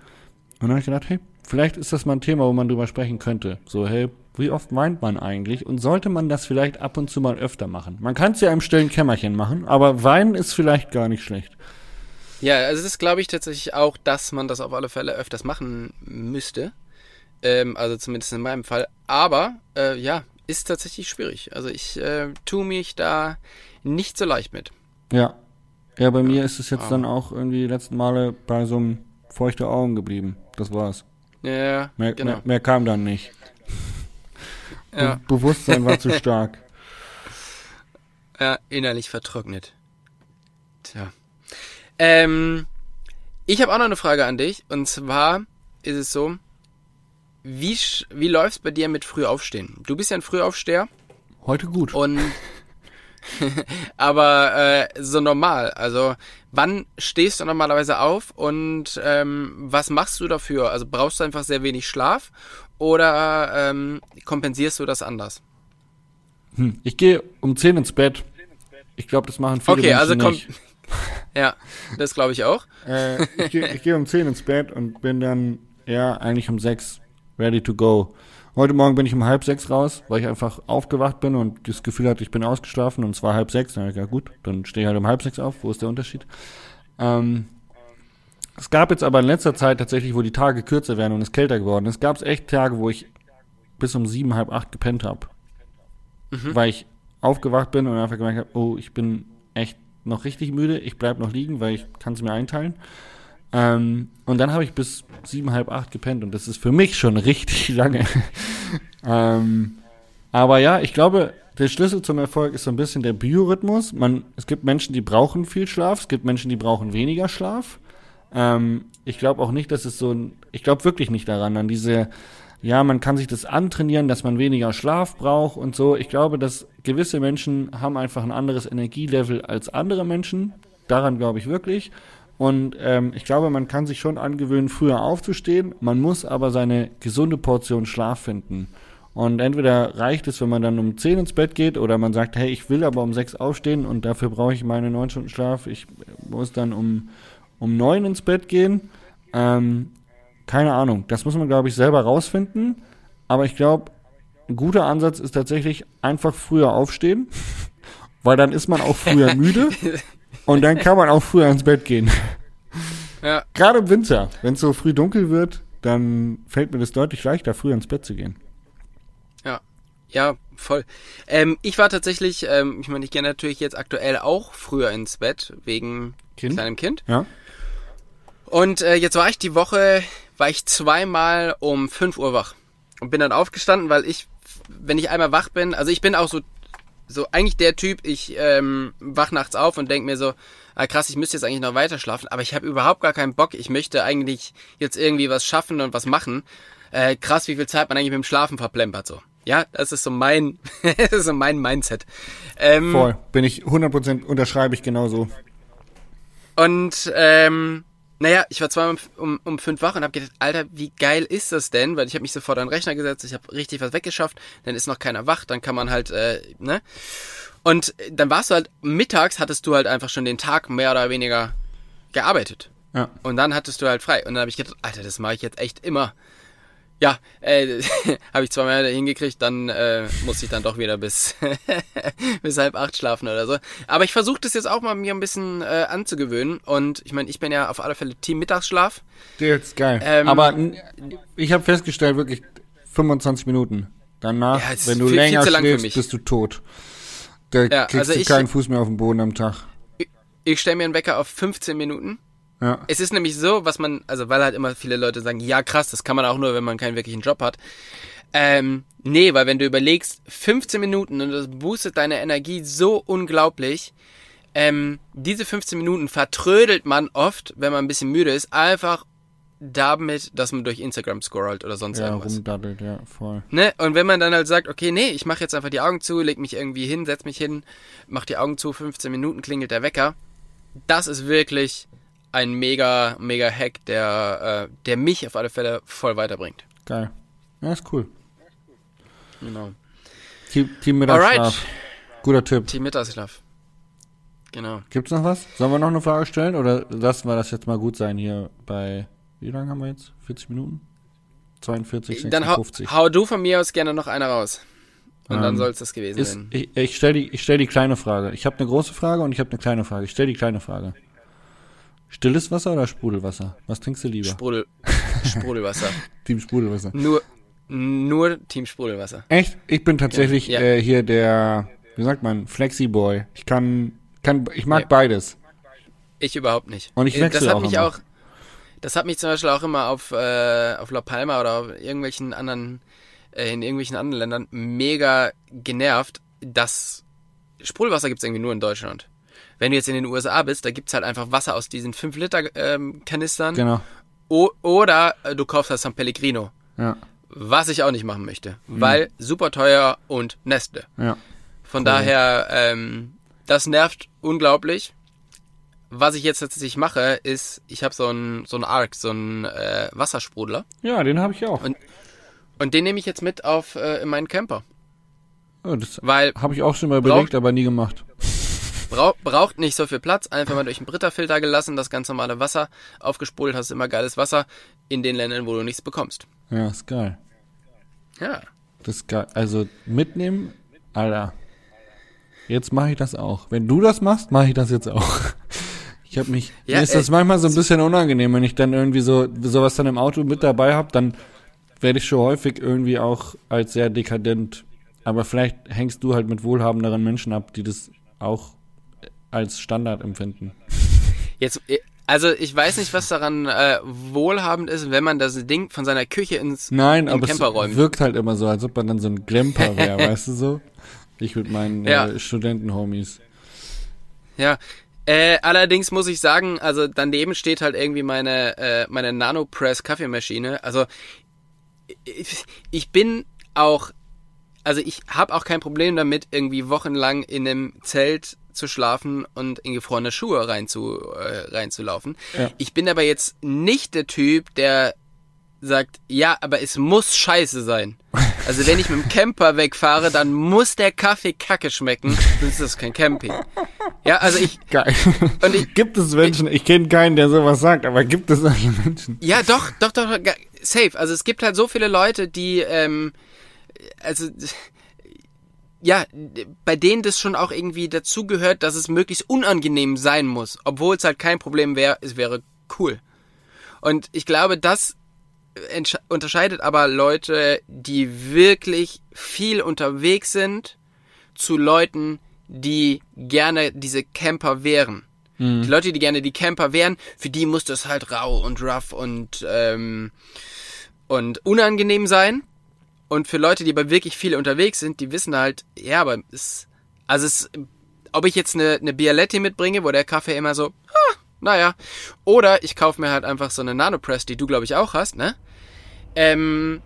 Und dann habe ich gedacht, hey, vielleicht ist das mal ein Thema, wo man drüber sprechen könnte. So, hey, wie oft weint man eigentlich? Und sollte man das vielleicht ab und zu mal öfter machen? Man kann es ja im stillen Kämmerchen machen, aber weinen ist vielleicht gar nicht schlecht. ja also das glaube ich tatsächlich auch, dass man das auf alle Fälle öfters machen müsste. Ähm, also zumindest in meinem Fall. Aber äh, ja, ist tatsächlich schwierig. Also ich äh, tue mich da nicht so leicht mit. Ja. Ja, bei mir ist es jetzt aber- dann auch irgendwie die letzten Male bei so einem feuchte Augen geblieben. Das war's. Ja, Mehr, genau. mehr, mehr kam dann nicht. Ja, Be Bewusstsein war zu stark. ja, innerlich vertrocknet. Tja. Ähm, ich habe auch noch eine Frage an dich. Und zwar ist es so, wie, wie läuft's bei dir mit Frühaufstehen? Du bist ja ein Frühaufsteher. Heute gut. Und aber äh, so normal. Also wann stehst du normalerweise auf und ähm, was machst du dafür? Also brauchst du einfach sehr wenig Schlaf oder ähm, kompensierst du das anders? Hm. Ich gehe um 10 ins Bett. Ich glaube, das machen viele Okay, Menschen also komm. nicht. Ja, das glaube ich auch. Äh, ich gehe ich geh um 10 ins Bett und bin dann, ja, eigentlich um 6 ready to go. Heute Morgen bin ich um halb sechs raus, weil ich einfach aufgewacht bin und das Gefühl hatte, ich bin ausgeschlafen und es war halb sechs. Dann habe ich gesagt, gut, dann stehe ich halt um halb sechs auf. Wo ist der Unterschied? Ähm, es gab jetzt aber in letzter Zeit tatsächlich, wo die Tage kürzer werden und es kälter geworden ist, gab es echt Tage, wo ich bis um sieben, halb acht gepennt habe. Weil ich aufgewacht bin und einfach gemerkt habe, oh, ich bin echt noch richtig müde, ich bleib noch liegen, weil ich kann es mir einteilen. Ähm, und dann habe ich bis sieben, halb acht gepennt und das ist für mich schon richtig lange. ähm, aber ja, ich glaube, der Schlüssel zum Erfolg ist so ein bisschen der Biorhythmus. Man, es gibt Menschen, die brauchen viel Schlaf, es gibt Menschen, die brauchen weniger Schlaf. Ähm, ich glaube auch nicht, dass es so ein, ich glaube wirklich nicht daran, an diese, ja, man kann sich das antrainieren, dass man weniger Schlaf braucht und so. Ich glaube, dass gewisse Menschen haben einfach ein anderes Energielevel als andere Menschen. Daran glaube ich wirklich. Und ähm, ich glaube, man kann sich schon angewöhnen, früher aufzustehen. Man muss aber seine gesunde Portion Schlaf finden. Und entweder reicht es, wenn man dann um 10 ins Bett geht, oder man sagt, hey, ich will aber um 6 aufstehen und dafür brauche ich meine 9 Stunden Schlaf. Ich muss dann um, um 9 ins Bett gehen. Ähm, keine Ahnung. Das muss man, glaube ich, selber rausfinden. Aber ich glaube, ein guter Ansatz ist tatsächlich einfach früher aufstehen, weil dann ist man auch früher müde und dann kann man auch früher ins Bett gehen. Ja. Gerade im Winter, wenn es so früh dunkel wird, dann fällt mir das deutlich leichter, früher ins Bett zu gehen. Ja, ja, voll. Ähm, ich war tatsächlich, ähm, ich meine, ich gehe natürlich jetzt aktuell auch früher ins Bett wegen Kind? kleinem Kind. Ja? Und äh, jetzt war ich die Woche, war ich zweimal um 5 Uhr wach und bin dann aufgestanden, weil ich, wenn ich einmal wach bin, also ich bin auch so, so eigentlich der Typ, ich ähm, wach nachts auf und denk mir so, ah, krass, ich müsste jetzt eigentlich noch weiter schlafen, aber ich habe überhaupt gar keinen Bock. Ich möchte eigentlich jetzt irgendwie was schaffen und was machen. Äh, krass, wie viel Zeit man eigentlich mit dem Schlafen verplempert so. Ja, das ist so mein, das ist so mein Mindset. Ähm, Voll. Bin ich 100% unterschreibe ich genauso. Und ähm, naja, ich war zweimal um, um fünf wach und habe gedacht, Alter, wie geil ist das denn? Weil ich habe mich sofort an den Rechner gesetzt, ich habe richtig was weggeschafft, dann ist noch keiner wach, dann kann man halt, äh, ne? Und dann warst du halt, mittags hattest du halt einfach schon den Tag mehr oder weniger gearbeitet. Ja. Und dann hattest du halt frei. Und dann habe ich gedacht, Alter, das mache ich jetzt echt immer. Ja, äh, habe ich zweimal hingekriegt, dann äh, musste ich dann doch wieder bis, bis halb acht schlafen oder so. Aber ich versuche das jetzt auch mal mir ein bisschen äh, anzugewöhnen. Und ich meine, ich bin ja auf alle Fälle Team Mittagsschlaf. Der ist geil. Ähm, Aber ich habe festgestellt, wirklich 25 Minuten. Danach, Ja, wenn du viel- viel länger für schläfst, mich. bist du tot. Da Ja, kriegst also du ich- keinen Fuß mehr auf den Boden am Tag. Ich stelle mir einen Wecker auf 15 Minuten. Ja. Es ist nämlich so, was man, also weil halt immer viele Leute sagen, ja krass, das kann man auch nur, wenn man keinen wirklichen Job hat. Ähm, nee, weil wenn du überlegst, 15 Minuten und das boostet deine Energie so unglaublich. Ähm, diese 15 Minuten vertrödelt man oft, wenn man ein bisschen müde ist, einfach damit, dass man durch Instagram scrollt oder sonst Ja, irgendwas. rumdaddelt, ja, voll. Ne? Und wenn man dann halt sagt, okay, nee, ich mache jetzt einfach die Augen zu, leg mich irgendwie hin, setz mich hin, mach die Augen zu, 15 Minuten klingelt der Wecker. Das ist wirklich ein mega, mega Hack, der, äh, der mich auf alle Fälle voll weiterbringt. Geil. Ja, ist cool. Genau. Team, Team Mittagsschlaf. Alright. Guter Tipp. Team Mittagsschlaf. Genau. Gibt's noch was? Sollen wir noch eine Frage stellen oder lassen wir das jetzt mal gut sein hier bei, wie lange haben wir jetzt? 40 Minuten? 42, Dann hau, 56. hau du von mir aus gerne noch eine raus. Und dann Ähm, soll es das gewesen Ist, sein. ich ich stelle die, ich stell die kleine Frage. Ich habe eine große Frage und ich habe eine kleine Frage. Ich stelle die kleine Frage. Stilles Wasser oder Sprudelwasser? Was trinkst du lieber? Sprudel, Sprudelwasser. Team Sprudelwasser. Nur, nur Team Sprudelwasser. Echt? Ich bin tatsächlich Ja. Äh, hier der, wie sagt man, Flexi-Boy. Ich kann, kann, ich mag Ja. beides. Ich überhaupt nicht. Und ich Äh, wechsle das hat auch mich immer. auch Das hat mich zum Beispiel auch immer auf, äh, auf La Palma oder auf irgendwelchen anderen, äh, in irgendwelchen anderen Ländern mega genervt, dass Sprudelwasser gibt's irgendwie nur in Deutschland. Wenn du jetzt in den USA bist, da gibt's halt einfach Wasser aus diesen 5 Liter ähm, Kanistern. Genau. O oder äh, du kaufst halt San Pellegrino. Ja. Was ich auch nicht machen möchte. Mhm. Weil super teuer und Nestle. Ja. Von Korrekt. daher, ähm, das nervt unglaublich. Was ich jetzt tatsächlich mache, ist, ich habe so einen so einen Arc, so einen äh, Wassersprudler. Ja, den habe ich auch. Und- Und den nehme ich jetzt mit auf äh, in meinen Camper. Ja, das habe ich auch schon mal überlegt, aber nie gemacht. Brau braucht nicht so viel Platz. Einfach mal durch einen Brita-Filter gelassen, das ganz normale Wasser aufgespult, hast immer geiles Wasser in den Ländern, wo du nichts bekommst. Ja, ist geil. Ja. Das ist geil. Also mitnehmen, Alter. Jetzt mache ich das auch. Wenn du das machst, mache ich das jetzt auch. Ich habe mich. Ja, mir ist ey, das manchmal so ein bisschen unangenehm, wenn ich dann irgendwie so sowas dann im Auto mit dabei habe, dann werde ich schon häufig irgendwie auch als sehr dekadent. Aber vielleicht hängst du halt mit wohlhabenderen Menschen ab, die das auch als Standard empfinden. Jetzt, äh, also ich weiß nicht, was daran äh, wohlhabend ist, wenn man das Ding von seiner Küche ins Nein, in aber Camper es räumt. wirkt halt immer so, als ob man dann so ein Glemper wäre, weißt du so? Ich mit meinen Ja. äh, Studenten-Homies. Ja. Äh, allerdings muss ich sagen, also daneben steht halt irgendwie meine, äh, meine Nanopress Kaffeemaschine. Also ich, ich bin auch, also ich habe auch kein Problem damit, irgendwie wochenlang in einem Zelt zu schlafen und in gefrorene Schuhe rein zu, äh, reinzulaufen. Ja. Ich bin aber jetzt nicht der Typ, der sagt, ja, aber es muss scheiße sein. Also wenn ich mit dem Camper wegfahre, dann muss der Kaffee kacke schmecken, sonst ist das kein Camping. Ja, also ich, Geil. Und ich- gibt es Menschen, ich kenne keinen, der sowas sagt, aber gibt es solche Menschen? Ja, doch, doch, doch, safe. Also es gibt halt so viele Leute, die, ähm, also, ja, bei denen das schon auch irgendwie dazugehört, dass es möglichst unangenehm sein muss, obwohl es halt kein Problem wäre, es wäre cool. Und ich glaube, das entsch- unterscheidet aber Leute, die wirklich viel unterwegs sind, zu Leuten, die gerne diese Camper wären. Die Leute, die gerne die Camper wären, für die muss das halt rau und rough und, ähm, und unangenehm sein. Und für Leute, die aber wirklich viel unterwegs sind, die wissen halt, ja, aber es, also es, ob ich jetzt eine, eine Bialetti mitbringe, wo der Kaffee immer so, ah, naja, oder ich kaufe mir halt einfach so eine Nanopress, die du glaube ich auch hast, ne? Ähm,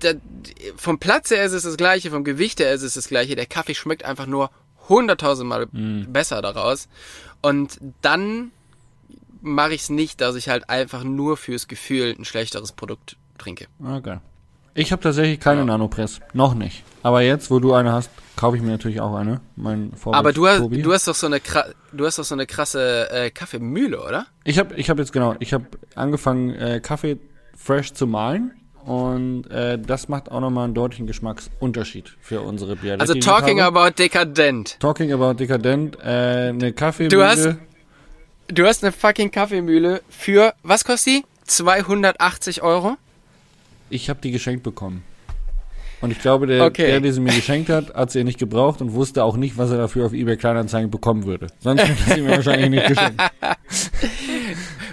da, vom Platz her ist es das gleiche, vom Gewicht her ist es das gleiche. Der Kaffee schmeckt einfach nur hunderttausendmal besser daraus. Und dann mache ich es nicht, dass ich halt einfach nur fürs Gefühl ein schlechteres Produkt trinke. Okay. Ich habe tatsächlich keine Nanopress. Noch nicht. Aber jetzt, wo du eine hast, kaufe ich mir natürlich auch eine. Mein Vorbild Aber du hast, Tobi. du hast doch so eine, du hast doch so eine krasse äh, Kaffeemühle, oder? Ich habe ich hab jetzt genau, ich habe angefangen, äh, Kaffee fresh zu mahlen. Und äh, das macht auch nochmal einen deutlichen Geschmacksunterschied für unsere Bialetti. Also talking about dekadent. Talking about dekadent, äh, eine Kaffeemühle. Du hast- Du hast eine fucking Kaffeemühle für, was kostet die? 280 Euro? Ich habe die geschenkt bekommen. Und ich glaube, der, Okay. der, der sie mir geschenkt hat, hat sie nicht gebraucht und wusste auch nicht, was er dafür auf eBay Kleinanzeigen bekommen würde. Sonst hätte sie mir wahrscheinlich nicht geschenkt.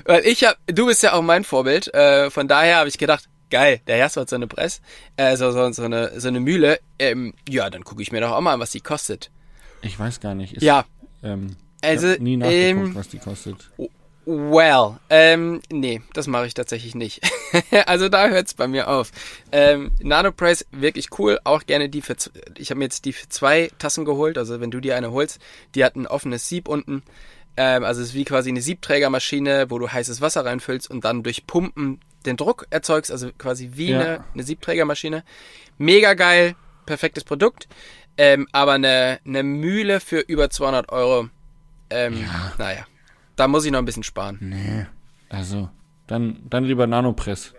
Weil ich hab, du bist ja auch mein Vorbild, äh, von daher habe ich gedacht, geil, der Jasper hat so eine Press, äh, so, so, so, eine, so eine Mühle, ähm, ja, dann gucke ich mir doch auch mal an, was die kostet. Ich weiß gar nicht. Ist, Ja, Ähm, Also, nie nachgeguckt, ähm, was die kostet. Well, ähm, nee, das mache ich tatsächlich nicht. also da hört's bei mir auf. Ähm, Nanopress, wirklich cool, auch gerne die für, ich habe mir jetzt die für zwei Tassen geholt, also wenn du dir eine holst, die hat ein offenes Sieb unten, ähm, also es ist wie quasi eine Siebträgermaschine, wo du heißes Wasser reinfüllst und dann durch Pumpen den Druck erzeugst, also quasi wie Ja. eine, eine Siebträgermaschine. Mega geil, perfektes Produkt, ähm, aber eine, eine Mühle für über 200 Euro, ähm, naja, da muss ich noch ein bisschen sparen. Nee. Also, dann, dann lieber Nanopress.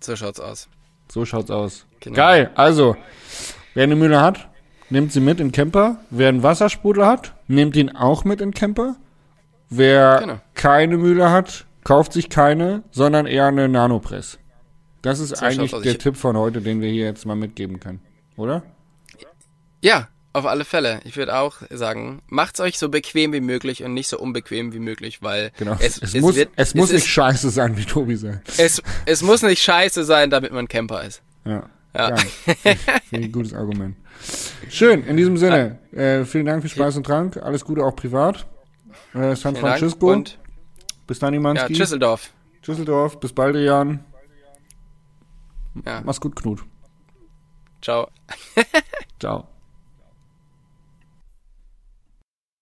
So schaut's aus. So schaut's aus. Genau. Geil. Also, wer eine Mühle hat, nimmt sie mit in den Camper. Wer einen Wassersprudel hat, nimmt ihn auch mit in den Camper. Wer Genau. keine Mühle hat, kauft sich keine, sondern eher eine Nanopress. Das ist So eigentlich der Tipp von heute, den wir hier jetzt mal mitgeben können. Oder? Ja, auf alle Fälle. Ich würde auch sagen, macht's euch so bequem wie möglich und nicht so unbequem wie möglich, weil Genau. es, Es, es, muss, wird, es muss es nicht ist, scheiße sein, wie Tobi sagt. es, es muss nicht scheiße sein, damit man Camper ist. Ja. Ja. Ein gutes Argument. Schön, in diesem Sinne, äh, vielen Dank für Speis und Trank. Alles Gute auch privat. Äh, San Vielen Francisco. Und bis dann, ja, Imanski. Düsseldorf. Düsseldorf. Bis bald, Jan. Ja, Mach's gut, Knut. ciao. Ciao.